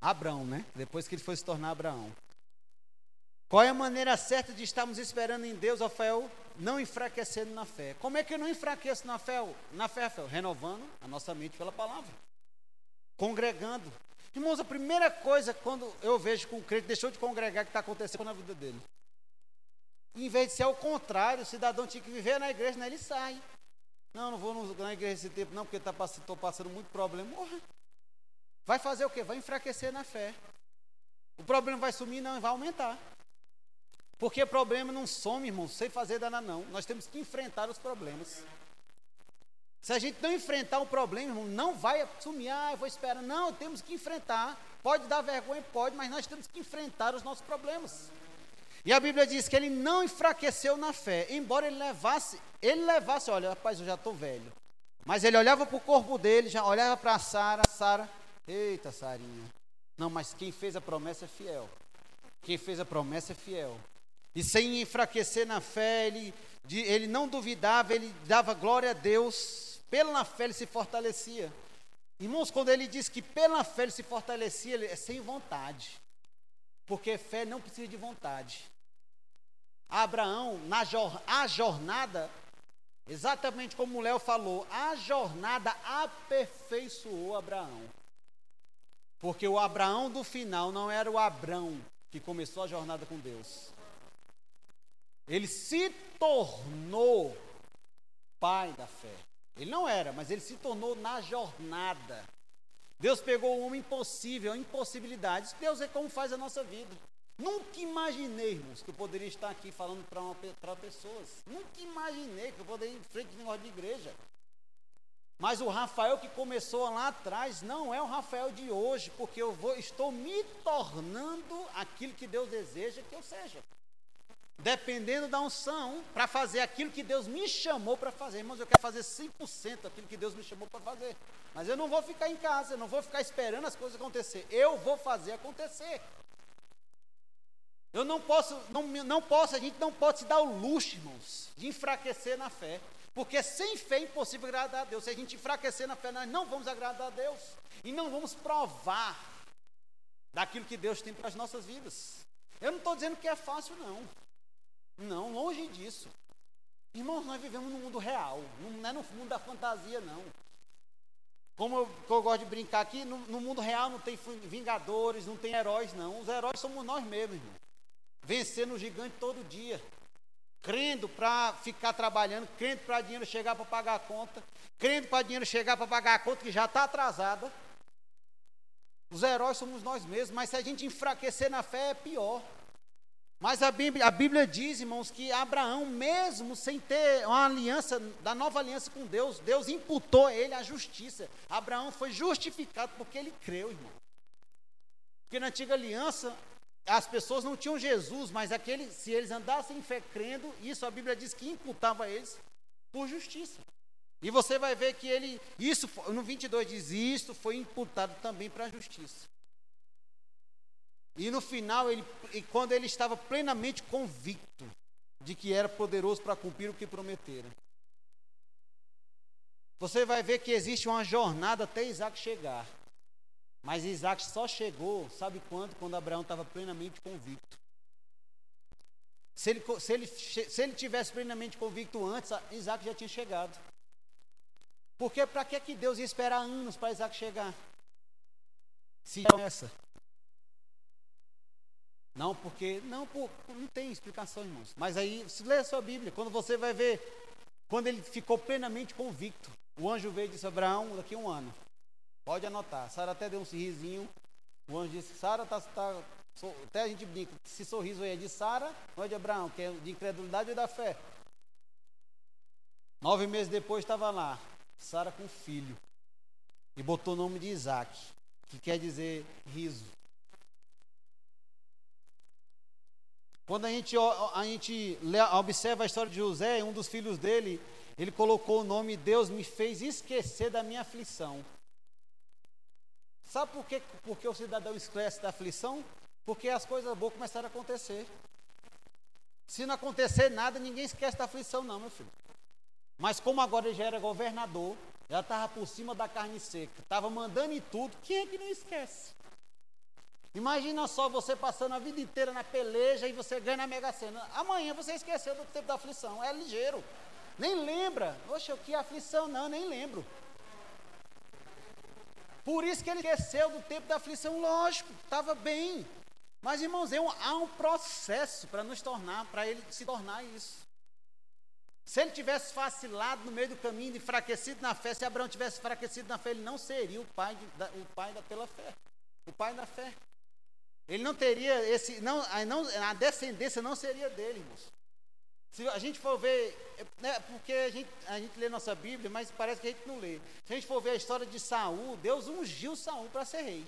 Abraão, né? Depois que ele foi se tornar Abraão. Qual é a maneira certa de estarmos esperando em Deus, Rafael, não enfraquecendo na fé? Como é que eu não enfraqueço na fé, na fé, Rafael? Renovando a nossa mente pela palavra. Congregando. Irmãos, a primeira coisa quando eu vejo que um crente deixou de congregar que está acontecendo na vida dele. Em vez de ser o contrário, o cidadão tinha que viver na igreja, né? ele sai. Não, não vou na igreja esse tempo, não, porque estou tá, passando muito problema. Morra. Vai fazer o quê? Vai enfraquecer na fé. O problema vai sumir, não, vai aumentar. Porque problema não some, irmão, sem fazer dana não. Nós temos que enfrentar os problemas. Se a gente não enfrentar um problema, irmão, não vai sumir, ah, eu vou esperar. Não, temos que enfrentar. Pode dar vergonha, pode, mas nós temos que enfrentar os nossos problemas. E a Bíblia diz que ele não enfraqueceu na fé, embora ele levasse, ele levasse, olha, rapaz, eu já estou velho. Mas ele olhava para o corpo dele, já olhava para Sara, Sara, eita, Sarinha. Não, mas quem fez a promessa é fiel. Quem fez a promessa é fiel. E sem enfraquecer na fé, ele, ele não duvidava, ele dava glória a Deus. Pela fé ele se fortalecia. Irmãos, quando ele diz que pela fé ele se fortalecia, ele é sem vontade. Porque fé não precisa de vontade. Abraão, na a jornada, exatamente como o Léo falou, a jornada aperfeiçoou Abraão. Porque o Abraão do final não era o Abrão que começou a jornada com Deus. Ele se tornou pai da fé. Ele não era, mas ele se tornou na jornada. Deus pegou o homem impossível, impossibilidades. Deus é como faz a nossa vida. Nunca imaginei, irmãos, que eu poderia estar aqui falando para pessoas. Nunca imaginei que eu poderia ir em frente de negócio de igreja. Mas o Rafael que começou lá atrás não é o Rafael de hoje, porque eu vou, estou me tornando aquilo que Deus deseja que eu seja. Dependendo da unção, para fazer aquilo que Deus me chamou para fazer. Irmãos, eu quero fazer 100% aquilo que Deus me chamou para fazer. Mas eu não vou ficar em casa, eu não vou ficar esperando as coisas acontecer. Eu vou fazer acontecer. Eu não posso, não, não posso, a gente não pode se dar o luxo, irmãos, de enfraquecer na fé. Porque sem fé é impossível agradar a Deus. Se a gente enfraquecer na fé, nós não vamos agradar a Deus. E não vamos provar daquilo que Deus tem para as nossas vidas. Eu não estou dizendo que é fácil, não. Não, longe disso. Irmãos, nós vivemos no mundo real, não é no mundo da fantasia, não. Como eu, eu gosto de brincar aqui, no, no, mundo real não tem vingadores, não tem heróis, não. Os heróis somos nós mesmos, irmão. Vencendo o gigante todo dia. Crendo para ficar trabalhando, crendo para dinheiro chegar para pagar a conta, crendo para dinheiro chegar para pagar a conta que já está atrasada. Os heróis somos nós mesmos, mas se a gente enfraquecer na fé é pior. Mas a Bíblia, a Bíblia, diz, irmãos, que Abraão, mesmo sem ter uma aliança, da nova aliança com Deus, Deus imputou a ele a justiça. Abraão foi justificado porque ele creu, irmão. Porque na antiga aliança, as pessoas não tinham Jesus, mas aquele, se eles andassem em fé crendo, isso a Bíblia diz que imputava a eles por justiça. E você vai ver que ele, isso, no 22 diz, isso foi imputado também para a justiça. E no final, ele, quando ele estava plenamente convicto de que era poderoso para cumprir o que prometera. Você vai ver que existe uma jornada até Isaac chegar. Mas Isaac só chegou, sabe quando? Quando Abraão estava plenamente convicto. Se ele, se, ele, se ele tivesse plenamente convicto antes, Isaac já tinha chegado. Porque para que, que Deus ia esperar anos para Isaac chegar? Se essa. Não, porque. Não, pô, não tem explicação, irmãos. Mas aí, se lê a sua Bíblia, quando você vai ver, quando ele ficou plenamente convicto, o anjo veio e disse: Abraão, daqui a um ano. Pode anotar. Sara até deu um sorrisinho. O anjo disse: Sara está. Tá, até a gente brinca, esse sorriso aí é de Sara ou é de Abraão, que é de incredulidade ou da fé. Nove meses depois estava lá, Sara com filho. E botou o nome de Isaac, que quer dizer riso. Quando a gente, a gente observa a história de José, um dos filhos dele, ele colocou o nome Deus me fez esquecer da minha aflição. Sabe por que porque o cidadão esquece da aflição? Porque as coisas boas começaram a acontecer. Se não acontecer nada, ninguém esquece da aflição, não, meu filho. Mas como agora ele já era governador, já estava por cima da carne seca, estava mandando em tudo, quem é que não esquece? Imagina só você passando a vida inteira na peleja e você ganha na Mega Sena. Amanhã você esqueceu do tempo da aflição. É ligeiro. Nem lembra. Oxe, o que é aflição? Não, nem lembro. Por isso que ele esqueceu do tempo da aflição, lógico, estava bem. Mas, irmãos, é um, há um processo para nos tornar, para ele se tornar isso. Se ele tivesse vacilado no meio do caminho, enfraquecido na fé, se Abraão tivesse enfraquecido na fé, ele não seria o pai, de, da, o pai da, pela fé. O pai da fé. Ele não teria esse. Não, não, a descendência não seria dele, irmãos. Se a gente for ver, né, porque a gente, a gente lê nossa Bíblia, mas parece que a gente não lê. Se a gente for ver a história de Saul, Deus ungiu Saul para ser rei.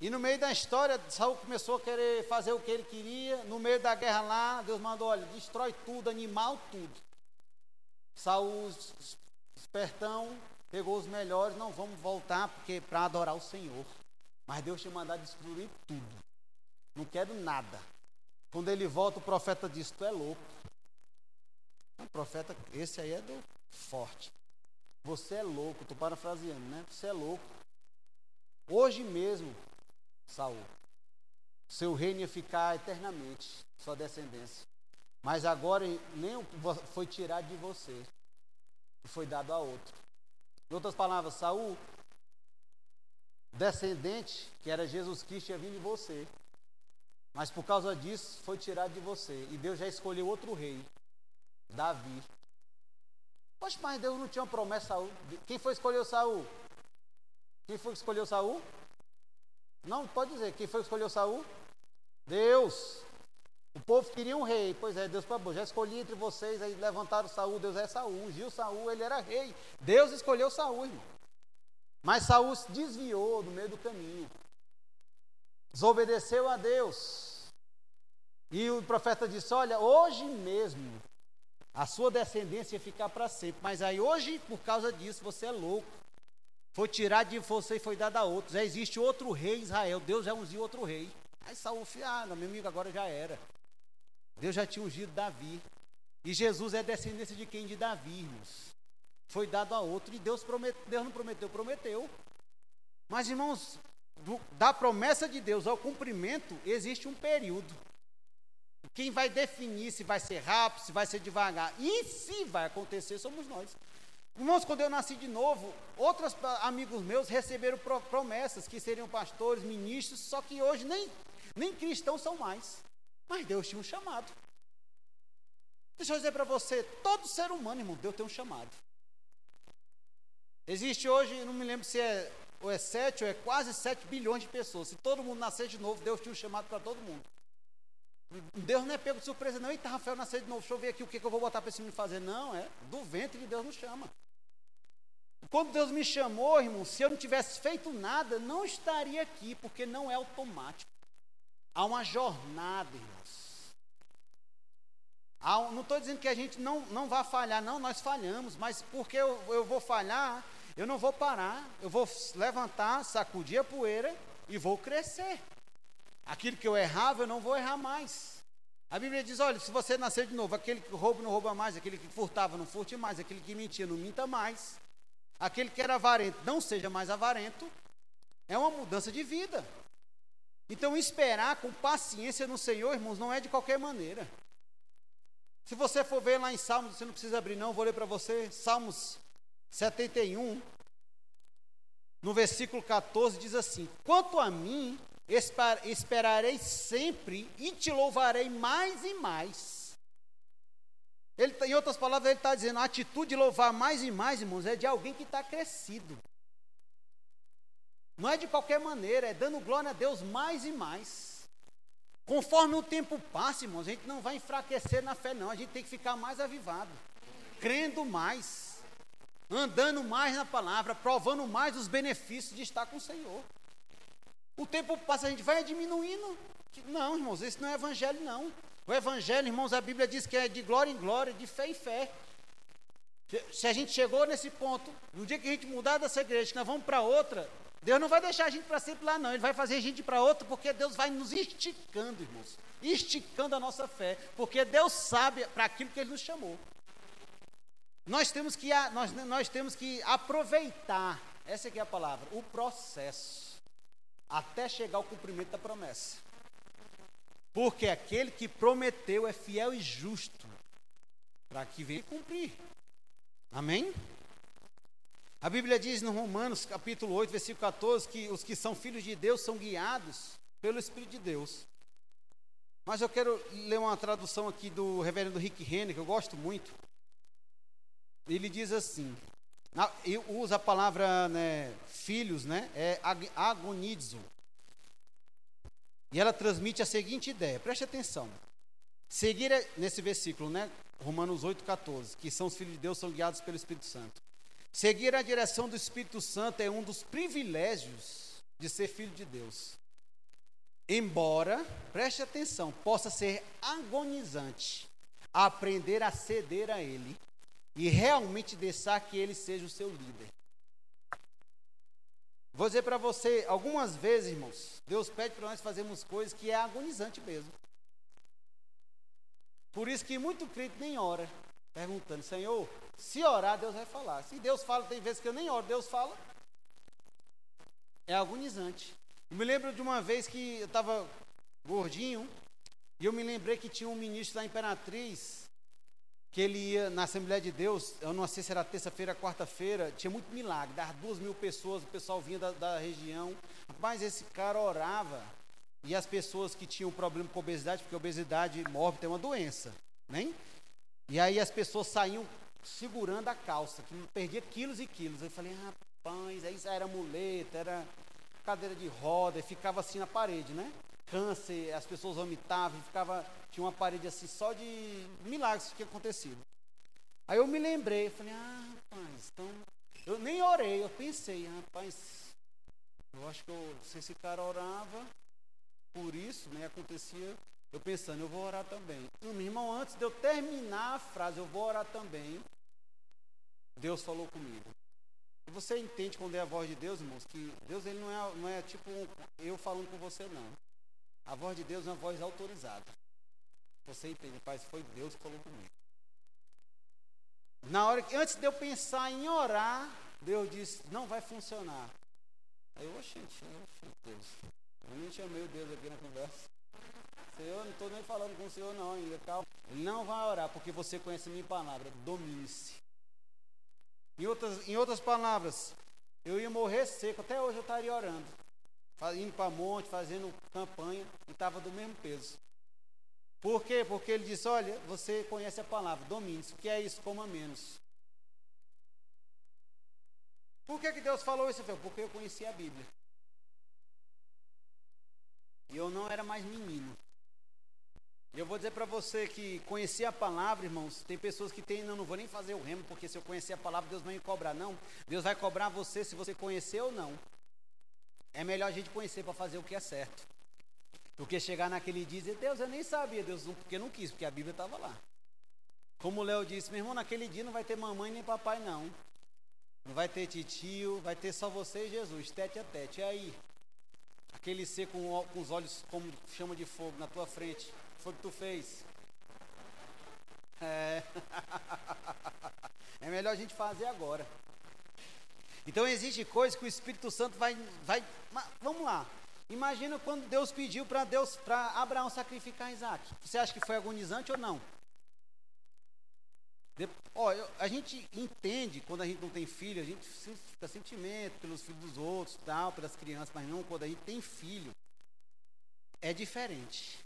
E no meio da história, Saul começou a querer fazer o que ele queria. No meio da guerra lá, Deus mandou, olha, destrói tudo, animal, tudo. Saul, espertão, pegou os melhores, não vamos voltar porque para adorar o Senhor. Mas Deus tinha mandado destruir tudo. Não quero nada. Quando ele volta, o profeta diz: Tu é louco. O profeta, esse aí é do forte. Você é louco, estou parafraseando, né? Você é louco. Hoje mesmo, Saul, seu reino ia ficar eternamente, sua descendência. Mas agora nem foi tirado de você foi dado a outro. Em outras palavras, Saul descendente, que era Jesus Cristo, ia vir de você. Mas por causa disso, foi tirado de você. E Deus já escolheu outro rei, Davi. Poxa, mas Deus não tinha uma promessa Saul. Quem foi que escolheu Saul? Quem foi que escolheu Saul? Não, pode dizer. Quem foi que escolheu Saul? Deus. O povo queria um rei. Pois é, Deus falou, já escolhi entre vocês, aí levantaram Saul, Deus é Saul, ungiu Saul, ele era rei. Deus escolheu Saul, irmão. Mas Saul se desviou do meio do caminho. Desobedeceu a Deus. E o profeta disse: Olha, hoje mesmo a sua descendência ia ficar para sempre. Mas aí hoje, por causa disso, você é louco. Foi tirado de você e foi dado a outros. Já existe outro rei Israel. Deus já ungiu outro rei. Aí Saul, ah, meu amigo, agora já era. Deus já tinha ungido Davi. E Jesus é descendência de quem? De Davi, irmãos. Foi dado a outro. E Deus, prometeu, Deus não prometeu, prometeu. Mas, irmãos, do, da promessa de Deus ao cumprimento, existe um período. Quem vai definir se vai ser rápido, se vai ser devagar e se vai acontecer somos nós. Irmãos, quando eu nasci de novo, outros amigos meus receberam promessas que seriam pastores, ministros, só que hoje nem, nem cristãos são mais. Mas Deus tinha um chamado. Deixa eu dizer para você, todo ser humano, irmão, Deus tem um chamado. Existe hoje, não me lembro se é ou é 7 ou é quase 7 bilhões de pessoas. Se todo mundo nascer de novo, Deus tinha um chamado para todo mundo. Deus não é pego de surpresa, não. Eita, Rafael nasceu de novo, deixa eu ver aqui o que, que eu vou botar para esse menino fazer. Não, é do ventre que Deus nos chama. Quando Deus me chamou, irmão, se eu não tivesse feito nada, não estaria aqui, porque não é automático. Há uma jornada, irmãos. Há, não estou dizendo que a gente não, não vai falhar, não, nós falhamos, mas porque eu, eu vou falhar, eu não vou parar, eu vou levantar, sacudir a poeira e vou crescer. Aquilo que eu errava, eu não vou errar mais. A Bíblia diz: olha, se você nascer de novo, aquele que rouba não rouba mais, aquele que furtava não furte mais, aquele que mentia não minta mais, aquele que era avarento não seja mais avarento. É uma mudança de vida. Então, esperar com paciência no Senhor, irmãos, não é de qualquer maneira. Se você for ver lá em Salmos, você não precisa abrir, não, vou ler para você. Salmos 71, no versículo 14, diz assim: Quanto a mim, esperarei sempre e te louvarei mais e mais. Ele, tá, em outras palavras, ele está dizendo: a atitude de louvar mais e mais, irmãos, é de alguém que está crescido. Não é de qualquer maneira, é dando glória a Deus mais e mais. Conforme o tempo passa, irmãos, a gente não vai enfraquecer na fé, não. A gente tem que ficar mais avivado, crendo mais, andando mais na palavra, provando mais os benefícios de estar com o Senhor. O tempo passa, a gente vai diminuindo. Não, irmãos, esse não é evangelho, não. O evangelho, irmãos, a Bíblia diz que é de glória em glória, de fé em fé. Se a gente chegou nesse ponto, no dia que a gente mudar dessa igreja, que nós vamos para outra, Deus não vai deixar a gente para sempre lá, não. Ele vai fazer a gente para outra, porque Deus vai nos esticando, irmãos. Esticando a nossa fé. Porque Deus sabe para aquilo que Ele nos chamou. Nós temos que, nós, nós temos que aproveitar, essa aqui é a palavra, o processo até chegar ao cumprimento da promessa. Porque aquele que prometeu é fiel e justo para que venha cumprir. Amém? A Bíblia diz no Romanos, capítulo 8, versículo 14, que os que são filhos de Deus são guiados pelo Espírito de Deus. Mas eu quero ler uma tradução aqui do reverendo Rick Renner, que eu gosto muito. Ele diz assim: usa a palavra né, filhos, né? É agonizo. E ela transmite a seguinte ideia, preste atenção. Seguir, é, nesse versículo, né? Romanos 8,14, que são os filhos de Deus, são guiados pelo Espírito Santo. Seguir a direção do Espírito Santo é um dos privilégios de ser filho de Deus. Embora, preste atenção, possa ser agonizante aprender a ceder a Ele e realmente deixar que ele seja o seu líder. Vou dizer para você, algumas vezes, irmãos, Deus pede para nós fazermos coisas que é agonizante mesmo. Por isso que muito crente nem ora, perguntando, Senhor, se orar, Deus vai falar. Se Deus fala, tem vezes que eu nem oro, Deus fala. É agonizante. Eu me lembro de uma vez que eu estava gordinho, e eu me lembrei que tinha um ministro da Imperatriz, que ele ia na Assembleia de Deus, eu não sei se era terça-feira, quarta-feira, tinha muito milagre, dava duas mil pessoas, o pessoal vinha da, da região, mas esse cara orava, e as pessoas que tinham problema com obesidade, porque obesidade mórbida é uma doença, né? E aí as pessoas saíam segurando a calça, que perdia quilos e quilos. Eu falei, rapaz, aí era muleta, era cadeira de roda, ficava assim na parede, né? Câncer, as pessoas vomitavam, ficava tinha uma parede assim só de milagres que tinha acontecido. Aí eu me lembrei, falei, ah, rapaz, então. Eu nem orei, eu pensei, rapaz, eu acho que eu, se esse cara orava por isso, né, acontecia, Eu pensando, eu vou orar também. meu irmão, antes de eu terminar a frase, eu vou orar também. Deus falou comigo. E você entende quando é a voz de Deus, irmãos, que Deus ele não é, não é tipo eu falando com você, não. A voz de Deus é uma voz autorizada. Você entende, Pai, foi Deus que falou comigo. Na hora que, antes de eu pensar em orar, Deus disse, não vai funcionar. Aí eu, oxente, Deus. Eu nem chamei o Deus aqui na conversa. Senhor, não estou nem falando com o Senhor não ainda, calma. Ele não vai orar, porque você conhece a minha palavra. Domine-se. Em outras, em outras palavras, eu ia morrer seco, até hoje eu estaria orando. Indo para monte, fazendo campanha, e estava do mesmo peso. Por quê? Porque ele disse: Olha, você conhece a palavra, domine-se. O que é isso? Coma menos. Por que, que Deus falou isso? Porque eu conhecia a Bíblia. E eu não era mais menino. E eu vou dizer para você que conhecer a palavra, irmãos, tem pessoas que tem, não, não vou nem fazer o remo, porque se eu conhecer a palavra, Deus vai me cobrar. Não, Deus vai cobrar você se você conhecer ou não. É melhor a gente conhecer para fazer o que é certo. Do que chegar naquele dia e dizer, Deus, eu nem sabia, Deus, porque não quis, porque a Bíblia estava lá. Como o Léo disse, meu irmão, naquele dia não vai ter mamãe nem papai, não. Não vai ter titio, vai ter só você e Jesus, tete a tete. E aí? Aquele ser com, com os olhos como chama de fogo na tua frente foi que tu fez? É. (laughs) é melhor a gente fazer agora. Então existe coisas que o Espírito Santo vai, vai. Vamos lá. Imagina quando Deus pediu para Deus, para Abraão sacrificar Isaac. Você acha que foi agonizante ou não? De, ó, eu, a gente entende quando a gente não tem filho, a gente fica sentimento pelos filhos dos outros, tal, pelas crianças, mas não quando a gente tem filho. É diferente.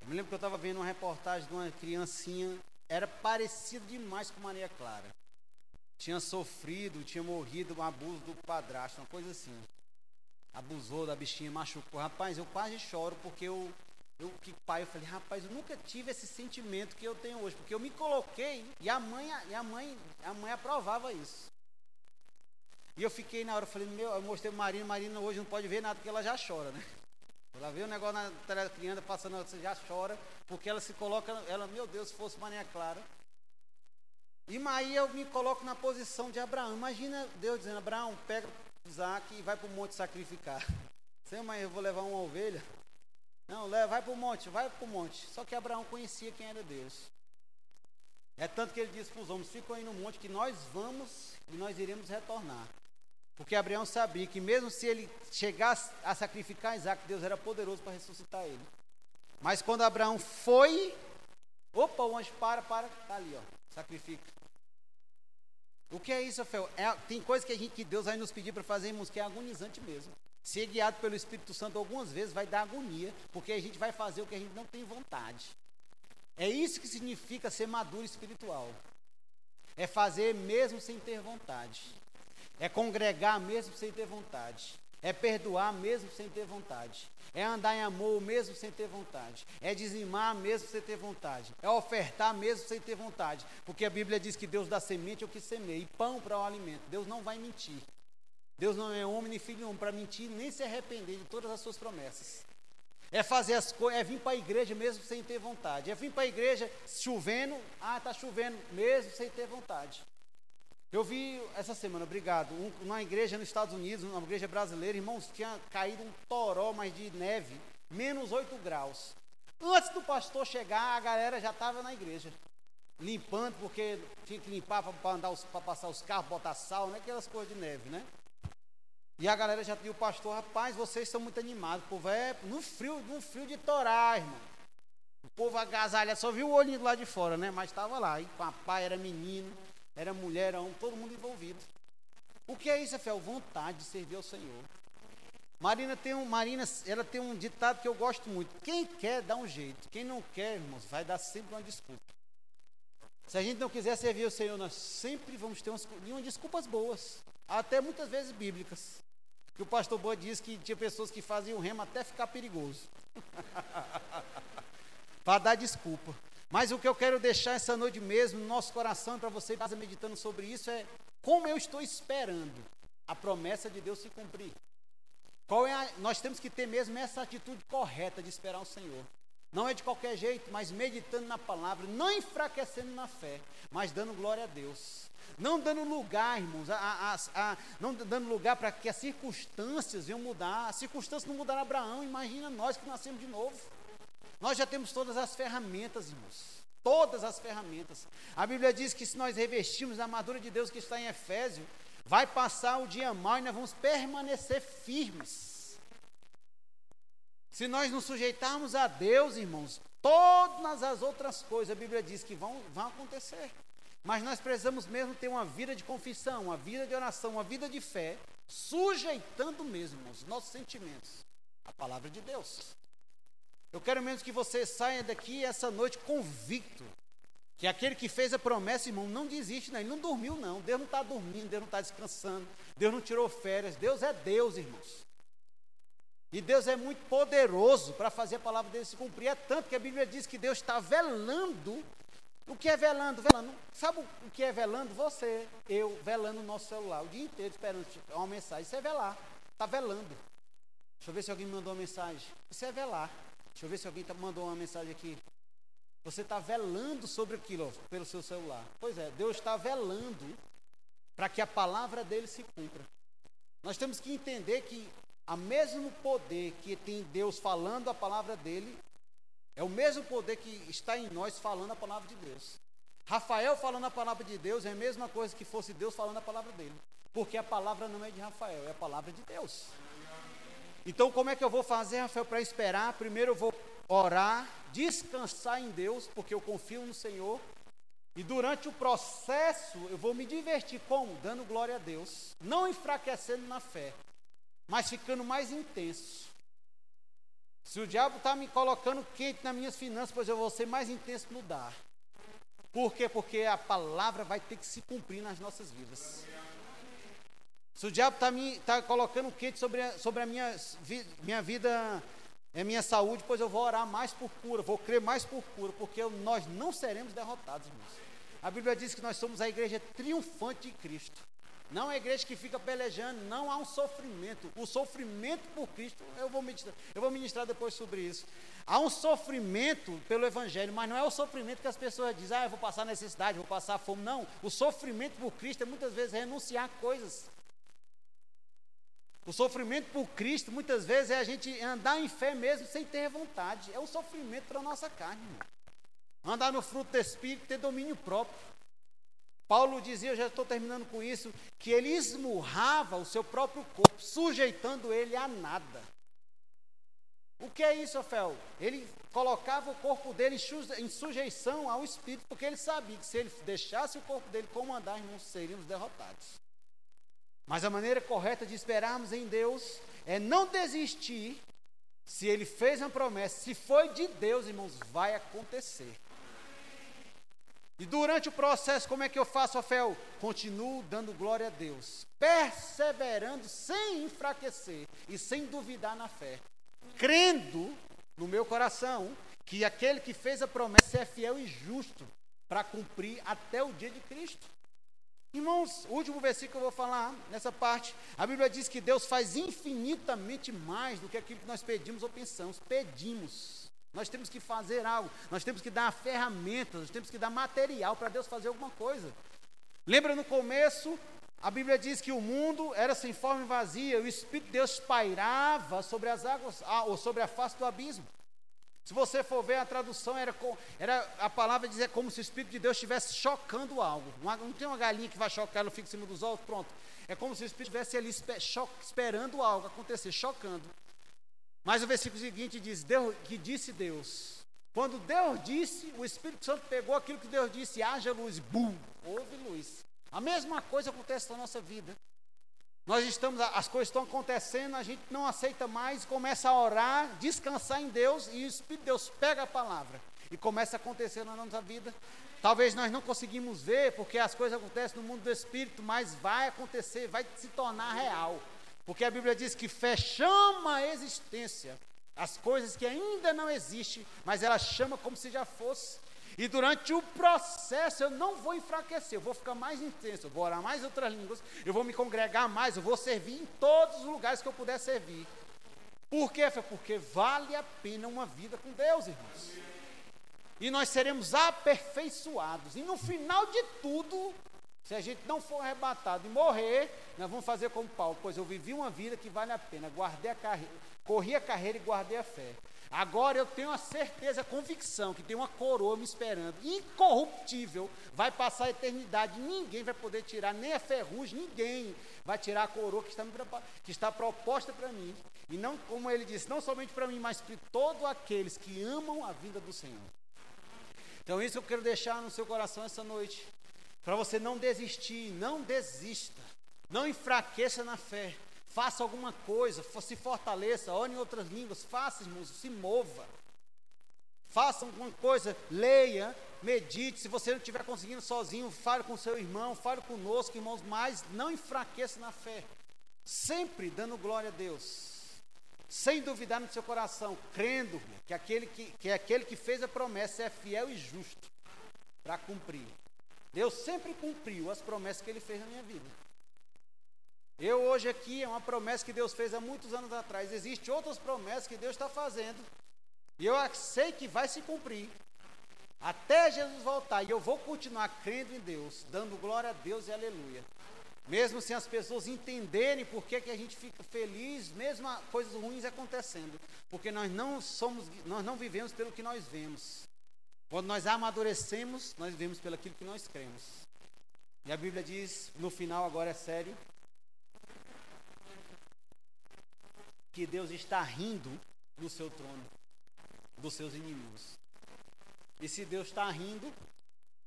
Eu me lembro que eu estava vendo uma reportagem de uma criancinha, era parecido demais com Maria Clara. Tinha sofrido, tinha morrido um abuso do padrasto, uma coisa assim. Abusou da bichinha, machucou. Rapaz, eu quase choro porque eu, eu que pai, eu falei, rapaz, eu nunca tive esse sentimento que eu tenho hoje, porque eu me coloquei e a mãe, e a mãe, a mãe aprovava isso. E eu fiquei na hora, eu falei, meu, eu mostrei Marina, Marina hoje não pode ver nada porque ela já chora, né? Ela vê o negócio na criança passando, você já chora, porque ela se coloca, ela, meu Deus, se fosse Maria Clara. E aí eu me coloco na posição de Abraão. Imagina Deus dizendo, Abraão, pega Isaac e vai para o monte sacrificar. Sim, mãe, eu vou levar uma ovelha. Não, vai para o monte, vai para o monte. Só que Abraão conhecia quem era Deus. É tanto que ele disse para os homens, ficam aí no monte que nós vamos e nós iremos retornar. Porque Abraão sabia que mesmo se ele chegasse a sacrificar Isaac, Deus era poderoso para ressuscitar ele. Mas quando Abraão foi, opa, o anjo para, para, está ali, ó, sacrifica. O que é isso, Rafael? É, tem coisa que, a gente, que Deus vai nos pedir para fazermos que é agonizante mesmo. Ser guiado pelo Espírito Santo algumas vezes vai dar agonia, porque a gente vai fazer o que a gente não tem vontade. É isso que significa ser maduro espiritual. É fazer mesmo sem ter vontade. É congregar mesmo sem ter vontade. É perdoar mesmo sem ter vontade. É andar em amor mesmo sem ter vontade. É dizimar mesmo sem ter vontade. É ofertar mesmo sem ter vontade. Porque a Bíblia diz que Deus dá semente ao que semeia e pão para o alimento. Deus não vai mentir. Deus não é homem nem filho nenhum para mentir nem se arrepender de todas as suas promessas. É fazer as coisas, é vir para a igreja mesmo sem ter vontade. É vir para a igreja chovendo, ah, está chovendo, mesmo sem ter vontade. Eu vi essa semana, obrigado, um, uma igreja nos Estados Unidos, uma igreja brasileira, irmãos, tinha caído um toró, mas de neve, menos 8 graus. Antes do pastor chegar, a galera já estava na igreja, limpando, porque tinha que limpar para passar os carros, botar sal, né? aquelas coisas de neve, né? E a galera já tinha o pastor, rapaz, vocês são muito animados, o povo é no frio, no frio de torar, irmão. O povo agasalha, só viu o olhinho lado de fora, né? Mas estava lá, e papai era menino era mulher, era homem, todo mundo envolvido. O que é isso, Rafael? Vontade de servir ao Senhor. Marina tem um, Marina, ela tem um ditado que eu gosto muito. Quem quer dá um jeito. Quem não quer, irmãos, vai dar sempre uma desculpa. Se a gente não quiser servir ao Senhor, nós sempre vamos ter umas, umas desculpas boas, até muitas vezes bíblicas. Que o pastor Boa diz que tinha pessoas que faziam remo até ficar perigoso. (laughs) Para dar desculpa. Mas o que eu quero deixar essa noite mesmo no nosso coração para você estar meditando sobre isso é como eu estou esperando a promessa de Deus se cumprir. Qual é a, nós temos que ter mesmo essa atitude correta de esperar o Senhor. Não é de qualquer jeito, mas meditando na palavra, não enfraquecendo na fé, mas dando glória a Deus. Não dando lugar, irmãos, a, a, a, não dando lugar para que as circunstâncias venham mudar. As circunstâncias não mudaram Abraão, imagina nós que nascemos de novo. Nós já temos todas as ferramentas, irmãos. Todas as ferramentas. A Bíblia diz que se nós revestirmos a armadura de Deus que está em Efésio, vai passar o dia mal e nós vamos permanecer firmes. Se nós nos sujeitarmos a Deus, irmãos, todas as outras coisas, a Bíblia diz que vão, vão acontecer. Mas nós precisamos mesmo ter uma vida de confissão, uma vida de oração, uma vida de fé, sujeitando mesmo os nossos sentimentos à palavra de Deus. Eu quero mesmo que você saia daqui essa noite convicto que aquele que fez a promessa, irmão, não desiste, não. ele não dormiu, não. Deus não está dormindo, Deus não está descansando, Deus não tirou férias. Deus é Deus, irmãos. E Deus é muito poderoso para fazer a palavra dele se cumprir. É tanto que a Bíblia diz que Deus está velando. O que é velando? Velando. Sabe o que é velando? Você, eu, velando o nosso celular o dia inteiro esperando uma mensagem. Isso é velar. Está velando. Deixa eu ver se alguém me mandou uma mensagem. Isso é velar. Deixa eu ver se alguém tá, mandou uma mensagem aqui. Você está velando sobre aquilo pelo seu celular. Pois é, Deus está velando para que a palavra dele se cumpra. Nós temos que entender que o mesmo poder que tem Deus falando a palavra dele é o mesmo poder que está em nós falando a palavra de Deus. Rafael falando a palavra de Deus é a mesma coisa que fosse Deus falando a palavra dele. Porque a palavra não é de Rafael, é a palavra de Deus. Então, como é que eu vou fazer, Rafael, para esperar? Primeiro eu vou orar, descansar em Deus, porque eu confio no Senhor. E durante o processo eu vou me divertir como? Dando glória a Deus, não enfraquecendo na fé, mas ficando mais intenso. Se o diabo está me colocando quente nas minhas finanças, pois eu vou ser mais intenso no dar. Por quê? Porque a palavra vai ter que se cumprir nas nossas vidas. Se o diabo está tá colocando quente sobre a, sobre a minha, minha vida, a minha saúde, pois eu vou orar mais por cura, vou crer mais por cura, porque nós não seremos derrotados, irmãos. A Bíblia diz que nós somos a igreja triunfante de Cristo. Não é a igreja que fica pelejando, não há um sofrimento. O sofrimento por Cristo, eu vou ministrar, eu vou ministrar depois sobre isso. Há um sofrimento pelo Evangelho, mas não é o sofrimento que as pessoas dizem, ah, eu vou passar necessidade, vou passar fome. Não, o sofrimento por Cristo é muitas vezes renunciar a coisas. O sofrimento por Cristo, muitas vezes, é a gente andar em fé mesmo sem ter vontade. É um sofrimento para a nossa carne. Irmão. Andar no fruto do Espírito, ter domínio próprio. Paulo dizia, eu já estou terminando com isso, que ele esmurrava o seu próprio corpo, sujeitando ele a nada. O que é isso, Rafael? Ele colocava o corpo dele em sujeição ao Espírito, porque ele sabia que se ele deixasse o corpo dele comandar, não seríamos derrotados. Mas a maneira correta de esperarmos em Deus é não desistir. Se Ele fez uma promessa, se foi de Deus, irmãos, vai acontecer. E durante o processo, como é que eu faço, Rafael? Continuo dando glória a Deus, perseverando sem enfraquecer e sem duvidar na fé, crendo no meu coração que aquele que fez a promessa é fiel e justo para cumprir até o dia de Cristo. Irmãos, o último versículo que eu vou falar nessa parte, a Bíblia diz que Deus faz infinitamente mais do que aquilo que nós pedimos ou pensamos. Pedimos. Nós temos que fazer algo, nós temos que dar ferramentas, nós temos que dar material para Deus fazer alguma coisa. Lembra no começo, a Bíblia diz que o mundo era sem forma e vazia, o Espírito de Deus pairava sobre as águas, ah, ou sobre a face do abismo. Se você for ver a tradução, era, era a palavra dizer como se o Espírito de Deus estivesse chocando algo. Uma, não tem uma galinha que vai chocar, ela fica em cima dos ovos, pronto. É como se o Espírito estivesse ali esperando algo acontecer, chocando. Mas o versículo seguinte diz: Deus, que disse Deus. Quando Deus disse, o Espírito Santo pegou aquilo que Deus disse, haja luz, bum, houve luz. A mesma coisa acontece na nossa vida. Nós estamos, as coisas estão acontecendo, a gente não aceita mais, começa a orar, descansar em Deus e o Espírito de Deus pega a palavra e começa a acontecer na nossa vida. Talvez nós não conseguimos ver, porque as coisas acontecem no mundo do Espírito, mas vai acontecer, vai se tornar real. Porque a Bíblia diz que fé chama a existência as coisas que ainda não existem, mas ela chama como se já fosse. E durante o processo eu não vou enfraquecer, eu vou ficar mais intenso, eu vou orar mais outras línguas, eu vou me congregar mais, eu vou servir em todos os lugares que eu puder servir. Por quê? Porque vale a pena uma vida com Deus, irmãos. E nós seremos aperfeiçoados. E no final de tudo, se a gente não for arrebatado e morrer, nós vamos fazer como Paulo, pois eu vivi uma vida que vale a pena, guardei a carreira, corri a carreira e guardei a fé. Agora eu tenho a certeza, a convicção que tem uma coroa me esperando, incorruptível, vai passar a eternidade, ninguém vai poder tirar, nem a ferrugem, ninguém vai tirar a coroa que está, que está proposta para mim. E não, como ele disse, não somente para mim, mas para todos aqueles que amam a vinda do Senhor. Então, isso eu quero deixar no seu coração essa noite. Para você não desistir, não desista. Não enfraqueça na fé. Faça alguma coisa, se fortaleça, ore em outras línguas, faça, irmãos, se mova. Faça alguma coisa, leia, medite. Se você não estiver conseguindo sozinho, fale com seu irmão, fale conosco, irmãos, mas não enfraqueça na fé. Sempre dando glória a Deus. Sem duvidar no seu coração, crendo que aquele que, que aquele que fez a promessa é fiel e justo para cumprir. Deus sempre cumpriu as promessas que ele fez na minha vida. Eu hoje aqui é uma promessa que Deus fez há muitos anos atrás. Existem outras promessas que Deus está fazendo. E eu sei que vai se cumprir. Até Jesus voltar. E eu vou continuar crendo em Deus, dando glória a Deus e aleluia. Mesmo sem as pessoas entenderem por que, que a gente fica feliz, mesmo coisas ruins acontecendo. Porque nós não somos, nós não vivemos pelo que nós vemos. Quando nós amadurecemos, nós vivemos pelo que nós cremos. E a Bíblia diz, no final agora é sério, que Deus está rindo no seu trono, dos seus inimigos. E se Deus está rindo,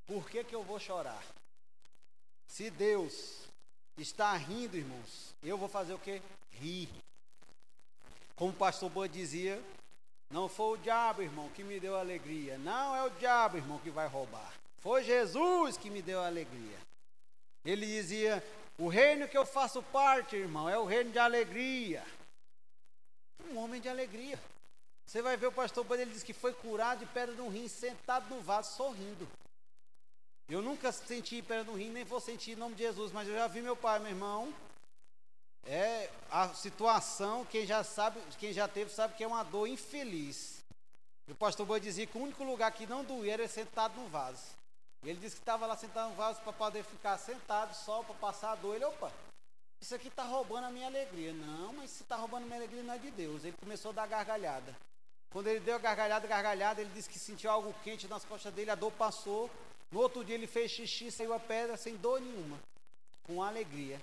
por que, que eu vou chorar? Se Deus está rindo, irmãos, eu vou fazer o que? Rir. Como o pastor Boa dizia, não foi o diabo, irmão, que me deu alegria. Não é o diabo, irmão, que vai roubar. Foi Jesus que me deu alegria. Ele dizia: O reino que eu faço parte, irmão, é o reino de alegria um homem de alegria. Você vai ver o pastor quando ele diz que foi curado de pedra no rim, sentado no vaso, sorrindo. Eu nunca senti pedra no rim, nem vou sentir em nome de Jesus, mas eu já vi meu pai, meu irmão. É a situação, quem já sabe, quem já teve, sabe que é uma dor infeliz. O pastor Boi dizia que o único lugar que não doía era sentado no vaso. Ele disse que estava lá sentado no vaso para poder ficar sentado só para passar a dor. Ele, opa, isso aqui está roubando a minha alegria. Não, mas se está roubando a minha alegria não é de Deus. Ele começou a dar gargalhada. Quando ele deu a gargalhada, gargalhada, ele disse que sentiu algo quente nas costas dele, a dor passou. No outro dia ele fez xixi, saiu a pedra sem dor nenhuma, com alegria.